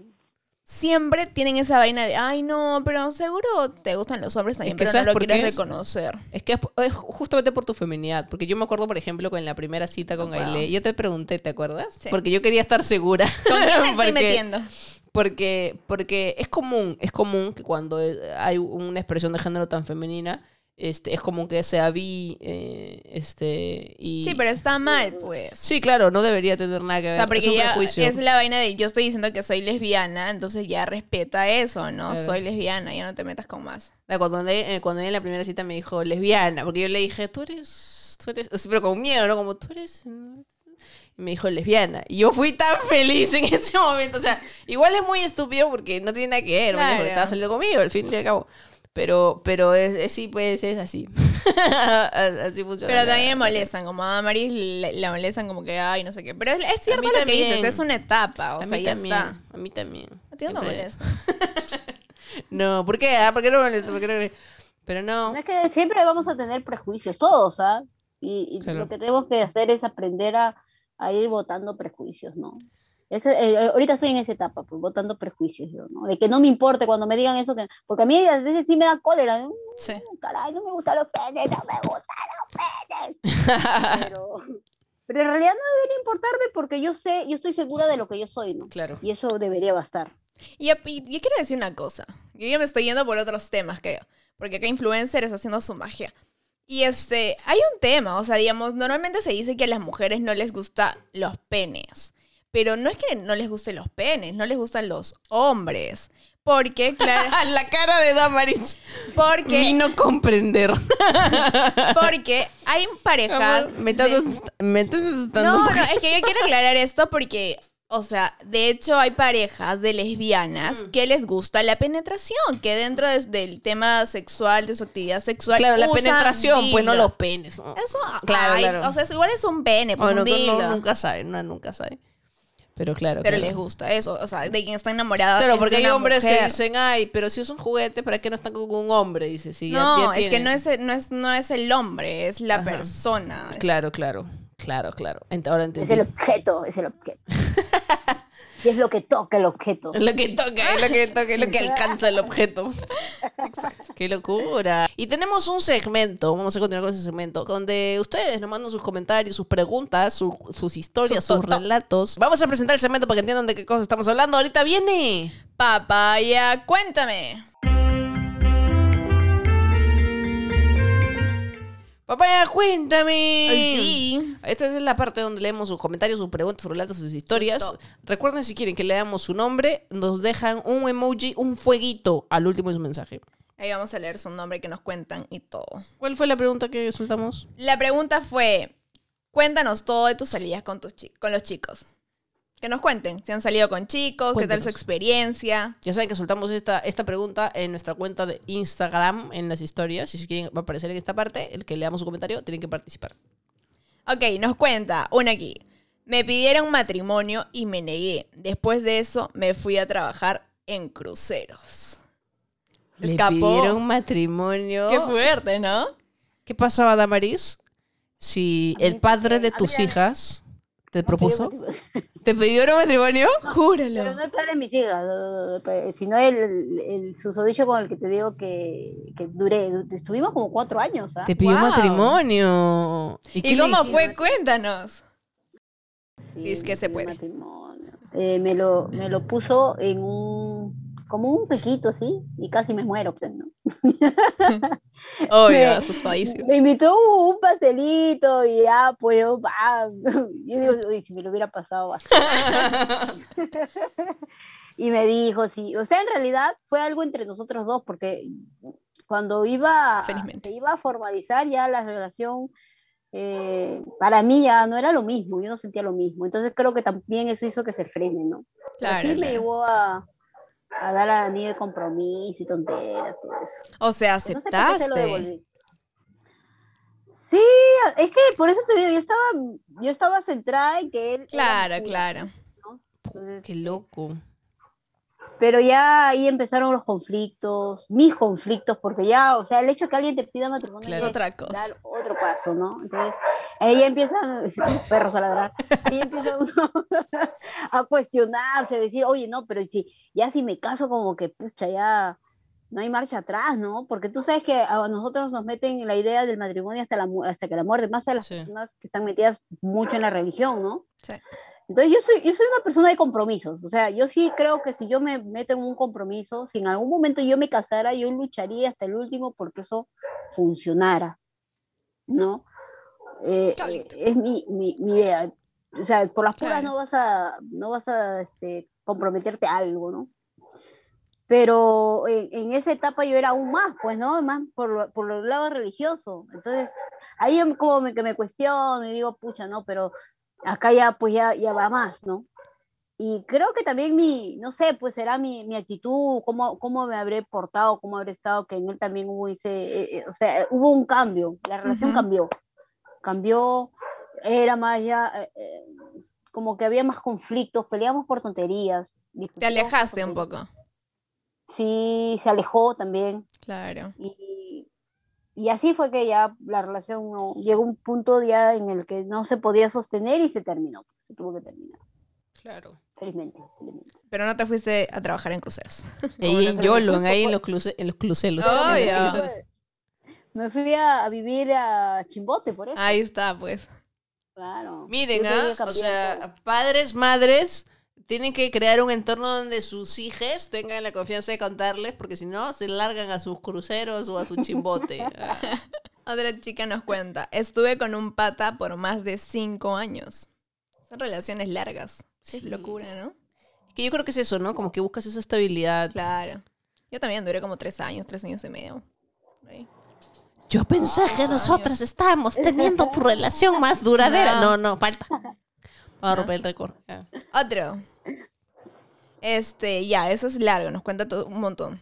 siempre tienen esa vaina de, ay no, pero seguro te gustan los hombres también, que pero no ¿sabes lo quieres es? reconocer. Es que es, es justamente por tu feminidad. Porque yo me acuerdo, por ejemplo, con la primera cita con Wow. Aile, yo te pregunté, ¿te acuerdas? Sí. Porque yo quería estar segura. ¿Con quién me estoy Porque- metiendo? Porque, porque es común, es común que cuando hay una expresión de género tan femenina, este, es común que sea bi, eh, este, y... Sí, pero está mal, pues. Sí, claro, no debería tener nada que O ver. sea, es un prejuicio. es la vaina de yo estoy diciendo que soy lesbiana, entonces ya respeta eso, ¿no? Claro. Soy lesbiana, ya no te metas con más. O Cuando, ella- eh, cuando en la primera cita me dijo lesbiana, porque yo le dije, tú eres, tú eres, o pero con miedo, ¿no? Como tú eres... Y me dijo lesbiana. Y yo fui tan feliz en ese momento. O sea, igual es muy estúpido porque no tiene nada que ver. Claro. porque estaba saliendo conmigo, al fin y al cabo. Pero, pero es, es- sí, pues es así. así funciona. Pero también me molestan, como a Maris la, la molestan como que, ay, no sé qué. Pero es, es cierto lo que también. dices, es una etapa, o a sea, mí ya también. está. A mí también. A ti no te molesta. No, ¿por qué? Ah, ¿Por qué no molesta? ¿Por qué no? Pero no. No es que siempre vamos a tener prejuicios, todos, ¿ah? Y, y Claro. lo que tenemos que hacer es aprender a, a ir votando prejuicios, ¿no? Ese- eh, eh, ahorita estoy en esa etapa, pues, votando prejuicios yo, ¿no? De que no me importe cuando me digan eso, que, porque a mí a veces sí me da cólera. Sí. caray, no me gustan los penes, no me gustan los penes. Pero, pero en realidad no debería importarme porque yo sé, yo estoy segura de lo que yo soy, ¿no? Claro. Y eso debería bastar. Y, y- y quiero decir una cosa. Yo ya me estoy yendo por otros temas, creo. Porque acá influencers haciendo su magia. Y este, hay un tema, o sea, digamos, normalmente se dice que a las mujeres no les gustan los penes. Pero no es que no les gusten los penes, no les gustan los hombres. Porque, claro, la cara de Damaris porque, vino comprender. porque hay parejas. Amor, me estás, de- asust- me estás asustando. No, no, es que yo quiero aclarar esto porque, o sea, de hecho hay parejas de lesbianas Mm. que les gusta la penetración, que dentro de- del tema sexual, de su actividad sexual, Claro, la penetración, pues no dildos. los penes. Eso, Claro, ay, claro. o sea, es- igual es un pene, pues Bueno, un no, dildo. nunca sabe, no, nunca sabe. Pero claro. pero claro. les gusta eso, o sea, de quien está enamorada. Claro, es porque hay hombres que dicen, ay, pero si usan juguete, ¿para qué no están con un hombre? Dice, sí, No, ya es que no es, no, es, no es el hombre, es la Ajá. persona. Claro, claro, claro, claro. Ent- Ahora Es entendí. el objeto, es el objeto. y es lo que toca el objeto. Es lo que toca, es lo que toca, es lo que alcanza el objeto. Exacto. Qué locura. Y tenemos un segmento, vamos a continuar con ese segmento, donde ustedes nos mandan sus comentarios, sus preguntas, su- sus historias, Su sus toto. relatos. Vamos a presentar el segmento para que entiendan de qué cosas estamos hablando. Ahorita viene. Papaya, cuéntame. Papaya, cuéntame. Ay, sí. Esta es la parte donde leemos sus comentarios, sus preguntas, sus relatos, sus historias. Recuerden, si quieren que leamos su nombre, nos dejan un emoji, un fueguito al último de su mensaje. Ahí vamos a leer su nombre que nos cuentan y todo. ¿Cuál fue la pregunta que soltamos? La pregunta fue, cuéntanos todo de tus salidas con, tus con los chicos. Que nos cuenten si han salido con chicos, qué tal su experiencia. Ya saben que soltamos esta, esta pregunta en nuestra cuenta de Instagram, en las historias. Y si quieren va a aparecer en esta parte, el que leamos su comentario, tienen que participar. Ok, nos cuenta una aquí. Me pidieron matrimonio y me negué. Después de eso me fui a trabajar en cruceros. Le Escapó. pidieron matrimonio. Qué fuerte, ¿no? ¿Qué pasaba, Damaris? Si el padre de tus hijas te No, propuso, pero ¿te pidieron matrimonio? Pero Júralo. no el padre de mis hijas, no, no, no, pero- sino el, el susodicho con el que te digo que, que duré. Estuvimos como cuatro años, ¿ah? Te pidió Wow. matrimonio. ¿Y cómo fue? Cuéntanos. Sí, es que se pidió puede. matrimonio. Eh, me, lo, me lo puso en un. Como un piquito así, y casi me muero, pues, ¿no? Obvio, Me- asustadísimo. Me invitó un pastelito y ya, pues yo, yo digo, "Uy, si me lo hubiera pasado bastante. y me dijo, sí, o sea, en realidad fue algo entre nosotros dos, porque cuando iba, Felizmente. se iba a formalizar ya la relación, eh, para mí ya no era lo mismo, yo no sentía lo mismo. Entonces creo que también eso hizo que se frene, ¿no? Claro, sí me claro. llevó a, a dar anillo de compromiso y tonteras, todo eso. O sea, no sé aceptaste. Sí, es que por eso te digo, yo estaba, yo estaba centrada en que él. Claro, claro. ¿no? Entonces, Qué loco. Pero ya ahí empezaron los conflictos, mis conflictos, porque ya, o sea, el hecho de que alguien te pida matrimonio Claro. es Otra cosa. dar otro paso, ¿no? Entonces, ahí empiezan los perros a ladrar, ahí empieza uno a cuestionarse, a decir, oye, no, pero si ya si me caso como que, pucha, ya no hay marcha atrás, ¿no? Porque tú sabes que a nosotros nos meten la idea del matrimonio hasta, la, hasta que la muerte, más a las Sí. personas que están metidas mucho en la religión, ¿no? Sí. Entonces yo soy, yo soy una persona de compromisos, o sea, yo sí creo que si yo me meto en un compromiso, si en algún momento yo me casara, yo lucharía hasta el último porque eso funcionara, ¿no? Eh, es mi, mi, mi idea. O sea, por las puras no vas a, no vas a este, comprometerte a algo, ¿no? Pero en, en esa etapa yo era aún más, pues, ¿no? Más por, por el lado religioso. Entonces, ahí como me, que me cuestiono y digo, pucha, no, pero acá ya, pues, ya, ya va más, ¿no? Y creo que también mi, no sé, pues será mi, mi actitud, cómo, cómo me habré portado, cómo habré estado, que en él también hubo ese, eh, eh, o sea, hubo un cambio, la relación Ujú. cambió, cambió, era más ya, eh, eh, como que había más conflictos, peleamos por tonterías. Te alejaste un poco. Sí, se alejó también. Claro. Y, y así fue que ya la relación no, llegó a un punto ya en el que no se podía sostener y se terminó. Se tuvo que terminar. Claro. Felizmente. felizmente. Pero no te fuiste a trabajar en cruceros. Ahí en Yolo, ahí en los, cruce- en los crucelos. Oh, En los ya. cruceros. Me fui a, a vivir a Chimbote por eso. Ahí está, pues. Claro. Miren, ¿ah? o sea, padres, madres, tienen que crear un entorno donde sus hijas tengan la confianza de contarles, porque si no, se largan a sus cruceros o a su chimbote. Ah, Otra chica nos cuenta, estuve con un pata por más de cinco años. Son relaciones largas. Sí. locura, ¿no? que yo creo que es eso, ¿no? Como que buscas esa estabilidad. Claro. Yo también duré como tres años, tres años y medio. Ahí. Yo pensé que nosotras estábamos teniendo tu relación más duradera. No, no, falta. Vamos a romper el récord. Otro. Este, ya, eso es largo, nos cuenta todo, un montón.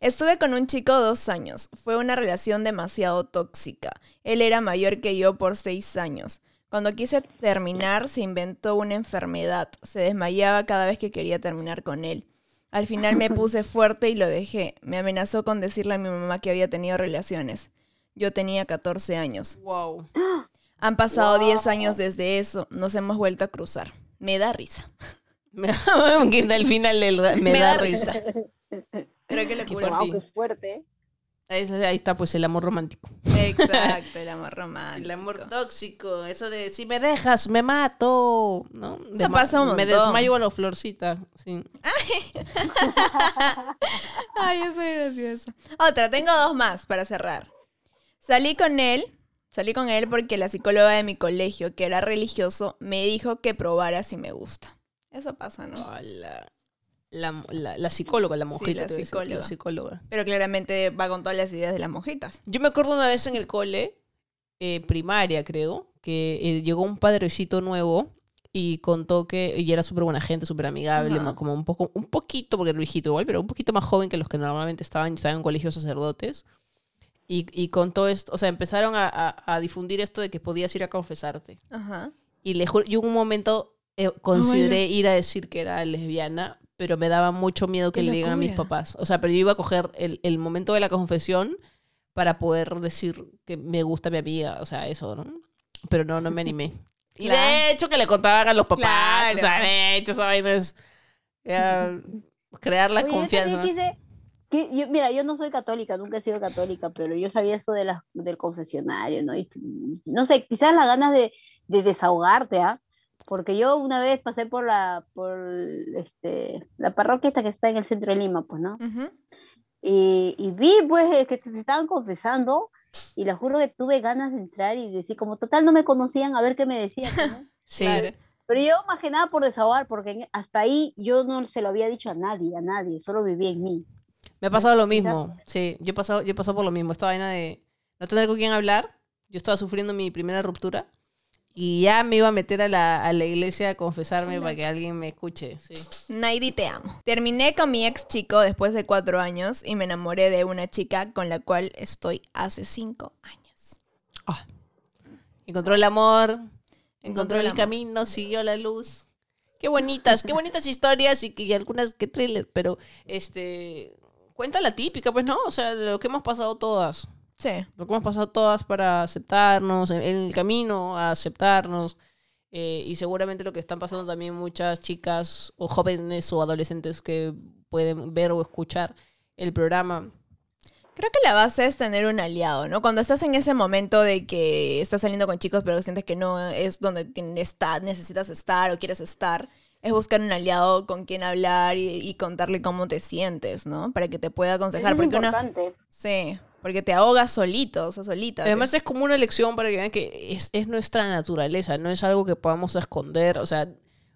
Estuve con un chico dos años. Fue una relación demasiado tóxica. Él era mayor que yo por seis años. Cuando quise terminar, se inventó una enfermedad. Se desmayaba cada vez que quería terminar con él. Al final me puse fuerte y lo dejé. Me amenazó con decirle a mi mamá que había tenido relaciones. Yo tenía 14 años. Wow. Han pasado 10 años desde eso. Nos hemos vuelto a cruzar. Me da risa. Me da, al final del ra- me, da, risa. Pero qué locura. fuerte. Wow, qué fuerte. Ahí, ahí está, pues, el amor romántico. Exacto, el amor romántico. El amor tóxico, eso de si me dejas, me mato, ¿no? Pasa un Me desmayo a la florcita, sí. Ay, yo soy graciosa. Otra, tengo dos más para cerrar. Salí con él, salí con él porque la psicóloga de mi colegio, que era religioso, me dijo que probara si me gusta. Eso pasa, ¿no? Ah, la, la, la- la psicóloga, la monjita. la te voy a decir, psicóloga. la psicóloga. Pero claramente va con todas las ideas de las monjitas. Yo me acuerdo una vez en el cole, eh, primaria creo, que eh, llegó un padrecito nuevo y contó que y era súper buena gente, súper amigable, Ajá. como un poco, un poquito, porque era viejito igual, pero un poquito más joven que los que normalmente estaban, estaban en colegios sacerdotes. Y, y contó esto, o sea, empezaron a, a- a difundir esto de que podías ir a confesarte. Ajá. Y le juro, yo en un momento eh, consideré ir a decir que era lesbiana, pero me daba mucho miedo que le digan a mis papás. O sea, pero yo iba a coger el, el momento de la confesión para poder decir que me gusta mi amiga, o sea, eso, ¿no? Pero no, no me animé. Y Claro. de hecho que le contaban a los papás, o sea, Claro. de hecho esa vaina es crear la Oye, yo confianza. quise- que yo- mira, yo no soy católica, nunca he sido católica, pero yo sabía eso de la, del confesionario, ¿no? Y, no sé, quizás las ganas de, de desahogarte, ¿ah? Porque yo una vez pasé por la, por este, la parroquia esta que está en el centro de Lima, pues, ¿no? Ujú. Y, y vi, pues, eh, que te estaban confesando, y les juro que tuve ganas de entrar y decir, como total no me conocían, a ver qué me decían, ¿no? Sí. Claro. Pero yo más que nada por desahogar, porque hasta ahí yo no se lo había dicho a nadie, a nadie, solo vivía en mí. Me ha pasado lo mismo. Sí, yo he pasado, yo he pasado por lo mismo. Esta vaina de no tener con quién hablar. Yo estaba sufriendo mi primera ruptura y ya me iba a meter a la, a la iglesia a confesarme para que alguien me escuche. Sí. Naidi, te amo. Terminé con mi ex chico después de cuatro años y me enamoré de una chica con la cual estoy hace cinco años. Ah. Encontró el amor, encontró, Encontró el el, amor. camino, siguió la luz. Qué bonitas, qué bonitas historias y, que- y algunas que thriller, pero este cuenta la típica, pues no, o sea, de lo que hemos pasado todas. Sí. lo que hemos pasado todas para aceptarnos, en, en el camino a aceptarnos. eh, y seguramente lo que están pasando también muchas chicas o jóvenes o adolescentes que pueden ver o escuchar el programa. Creo que la base es tener un aliado, ¿no? Cuando estás en ese momento de que estás saliendo con chicos, pero sientes que no es donde está- necesitas estar o quieres estar, es buscar un aliado con quien hablar y, y contarle cómo te sientes, ¿no? Para que te pueda aconsejar. Es Porque importante. sí, porque te ahogas solito, o sea, solita. Además es como una lección para que vean que es, es nuestra naturaleza, no es algo que podamos esconder. O sea,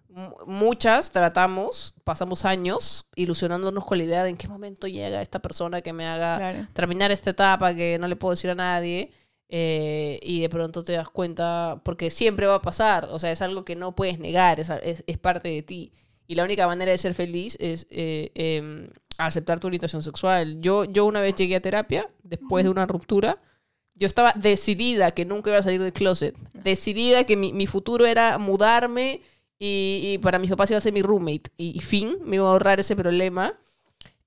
mu- muchas tratamos, pasamos años ilusionándonos con la idea de en qué momento llega esta persona que me haga Claro. terminar esta etapa que no le puedo decir a nadie eh, y de pronto te das cuenta, porque siempre va a pasar, o sea, es algo que no puedes negar, es, es, es parte de ti. Y la única manera de ser feliz es eh, em, aceptar tu orientación sexual. Yo, yo una vez llegué a terapia, después de una ruptura, yo estaba decidida que nunca iba a salir del closet, decidida que mi, mi futuro era mudarme y, y para mis papás iba a ser mi roommate. Y, y fin, me iba a ahorrar ese problema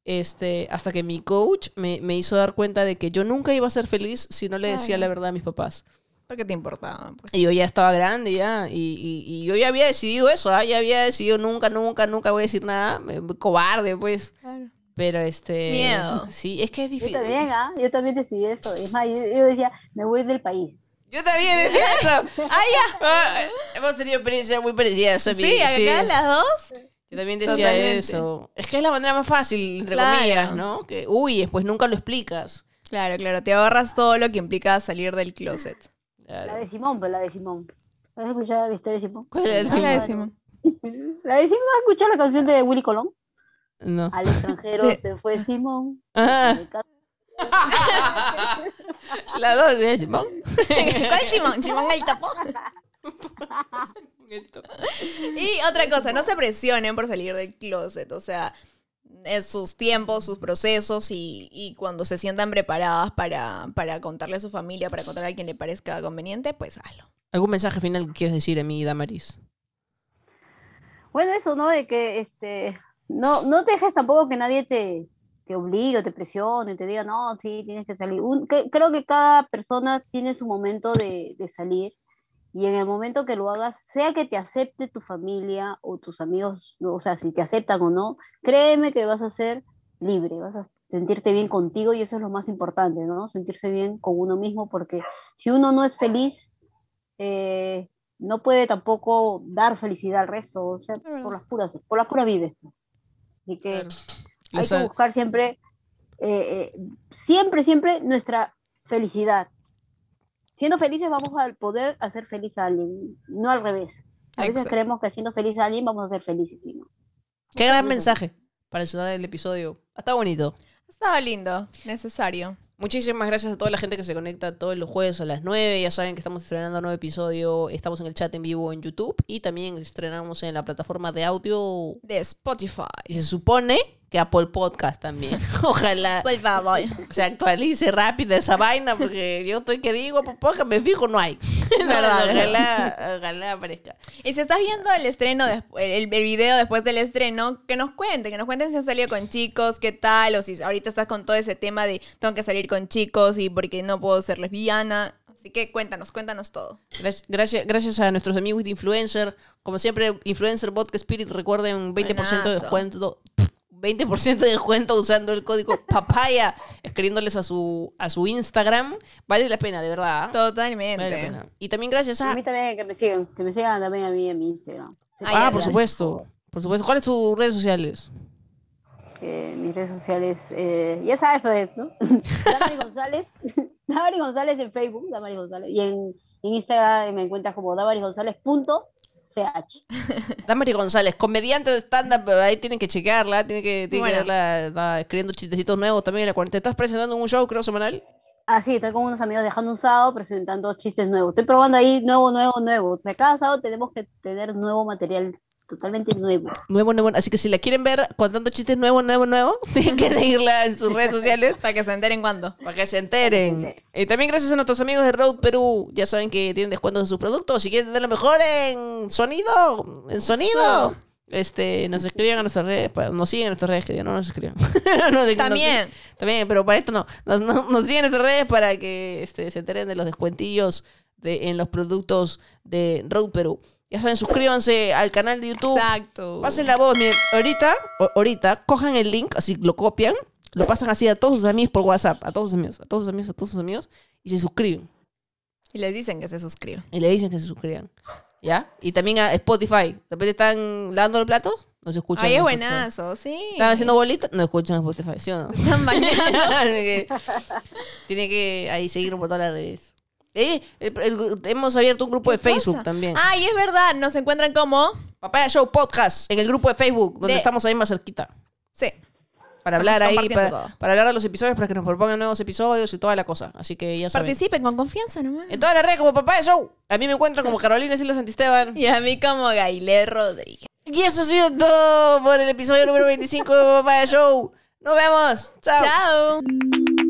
este, hasta que mi coach me, me hizo dar cuenta de que yo nunca iba a ser feliz si no le decía Claro. la verdad a mis papás. ¿Por qué te importaba? Pues? Y yo ya estaba grande ya, y, y- y yo ya había decidido eso, ¿ah? ya había decidido nunca, nunca, nunca voy a decir nada, cobarde pues. Claro. Pero este... Miedo. Sí, es que es Yo difícil. también, ¿ah? Yo también decidí eso. Es más, yo, yo decía, me voy del país. Yo también decía eso. ¡Ah, ya! Ah, hemos tenido experiencias muy parecidas. Sí, acá las dos. Yo también decía Totalmente. eso. Es que es la manera más fácil, entre Claro. comillas, ¿no? Que huyes, pues nunca lo explicas. Claro, claro, te ahorras todo lo que implica salir del closet. Claro. La de Simón, pues la de Simón. ¿Has escuchado la historia de Simón? ¿Cuál es la de Simón? la de Simón. ¿has escuchado la canción de Willy Colón? No. Al extranjero Sí. se fue Simón. Ah, la dos de Simón. ¿Cuál es Simón? Simón el tapón. Y otra cosa, no se presionen por salir del closet, o sea, es sus tiempos, sus procesos y, y cuando se sientan preparadas para, para contarle a su familia, para contarle a quien le parezca conveniente, pues hazlo. ¿Algún mensaje final que quieres decir a mí, Damaris? Bueno, eso, ¿no? De que este, no, no te dejes tampoco que nadie te, te obligue o te presione, te diga, no, sí, tienes que salir. Un- que- creo que cada persona tiene su momento de, de salir y en el momento que lo hagas, sea que te acepte tu familia o tus amigos, o sea, si te aceptan o no, créeme que vas a ser libre, vas a sentirte bien contigo y eso es lo más importante, ¿no? Sentirse bien con uno mismo porque si uno no es feliz, eh, no puede tampoco dar felicidad al resto, o sea, por las puras, por las puras vives. Así que Claro. hay que buscar siempre, eh, eh, siempre, siempre nuestra felicidad. Siendo felices vamos a poder hacer feliz a alguien, no al revés. A veces Exacto. creemos que siendo feliz a alguien vamos a ser felices, y no. Qué gran mensaje para el episodio. Está bonito. Estaba lindo, necesario. Muchísimas gracias a toda la gente que se conecta todos los jueves a las 9. Ya saben que estamos estrenando un nuevo episodio. Estamos en el chat en vivo en YouTube y también estrenamos en la plataforma de audio. De Spotify. Y se supone que Apple Podcast también. Ojalá Por favor. se actualice rápido esa vaina porque yo estoy que digo, por poco me fijo, no hay. verdad, ojalá, ojalá aparezca. Y si estás viendo el estreno, el, el video después del estreno, que nos cuenten, que nos cuenten si han salido con chicos, qué tal, o si ahorita estás con todo ese tema de tengo que salir con chicos y porque no puedo ser lesbiana. Así que cuéntanos, cuéntanos todo. Gracias, gracias, a nuestros amigos de Influencer. Como siempre, Influencer Vodka Spirit, recuerden 20% de Buenazo. descuento. 20% de descuento usando el código papaya, escribiéndoles a su, a su Instagram. Vale la pena, de verdad. Totalmente. Vale la pena. Y también gracias A a... mí también que me sigan, que me sigan también a mí en mi Instagram. Sí, Ah, Ah, por supuesto. Por supuesto. ¿Cuáles tus redes sociales? Eh, mis redes sociales, eh, ya sabes, pues, ¿no? Damari González, Damari González en Facebook, Damari González, y en, en Instagram me encuentras como damarigonzález.ch. Damari González, comediante de stand-up, ahí tienen que chequearla, tienen que, tienen que Bueno. verla, está escribiendo chistecitos nuevos también en la cuarentena. ¿Estás presentando un show, creo, semanal? Ah, sí, estoy con unos amigos dejando un sábado presentando chistes nuevos. Estoy probando ahí nuevo, nuevo, nuevo. O sea, cada sábado tenemos que tener nuevo material totalmente nuevo. Nuevo, nuevo. Así que si la quieren ver contando chistes nuevo, nuevo, nuevo, tienen que seguirla en sus redes sociales Para que se enteren cuándo. para que se enteren. Y también gracias a nuestros amigos de Road Perú. Ya saben que tienen descuentos en sus productos. Si quieren tener lo mejor en sonido, en sonido, este, nos escriban a nuestras redes, pa- nos siguen en nuestras redes, que ya no nos escriban. Nos También. también, pero para esto no. Nos, siguen en nuestras redes para que este, se enteren de los descuentillos de, en los productos de Road Perú. Ya saben, suscríbanse al canal de YouTube. Exacto. Pasen la voz, miren, ahorita, ahorita, cojan el link, así lo copian, lo pasan así a todos sus amigos por WhatsApp, a todos sus amigos, a todos sus amigos, a todos sus amigos, y se suscriben. Y les dicen que se suscriban. Y le dicen que se suscriban. ¿Ya? Y también a Spotify. De repente están lavando los platos, no se escuchan. Ay, es buenazo, sí. Están haciendo bolitas, no escuchan Spotify, ¿sí o no? Están bañando. Tiene que ahí seguirnos por todas las redes. Eh, el- el- hemos abierto un grupo de ¿Qué Facebook cosa? también. Ah, y es verdad, nos encuentran como. Papaya Show Podcast en el grupo de Facebook, donde De- estamos ahí más cerquita. Sí. Para Estamos hablar ahí, compartiendo para, todo. para hablar de los episodios, para que nos propongan nuevos episodios y toda la cosa. Así que ya saben. Participen con confianza nomás. En todas las redes como Papaya Show. A mí me encuentran como Carolina Silva Santisteban. Y a mí como Gailé Rodríguez. Y eso ha sido todo por el episodio número 25 de Papaya Show. Nos vemos. Chao. Chao.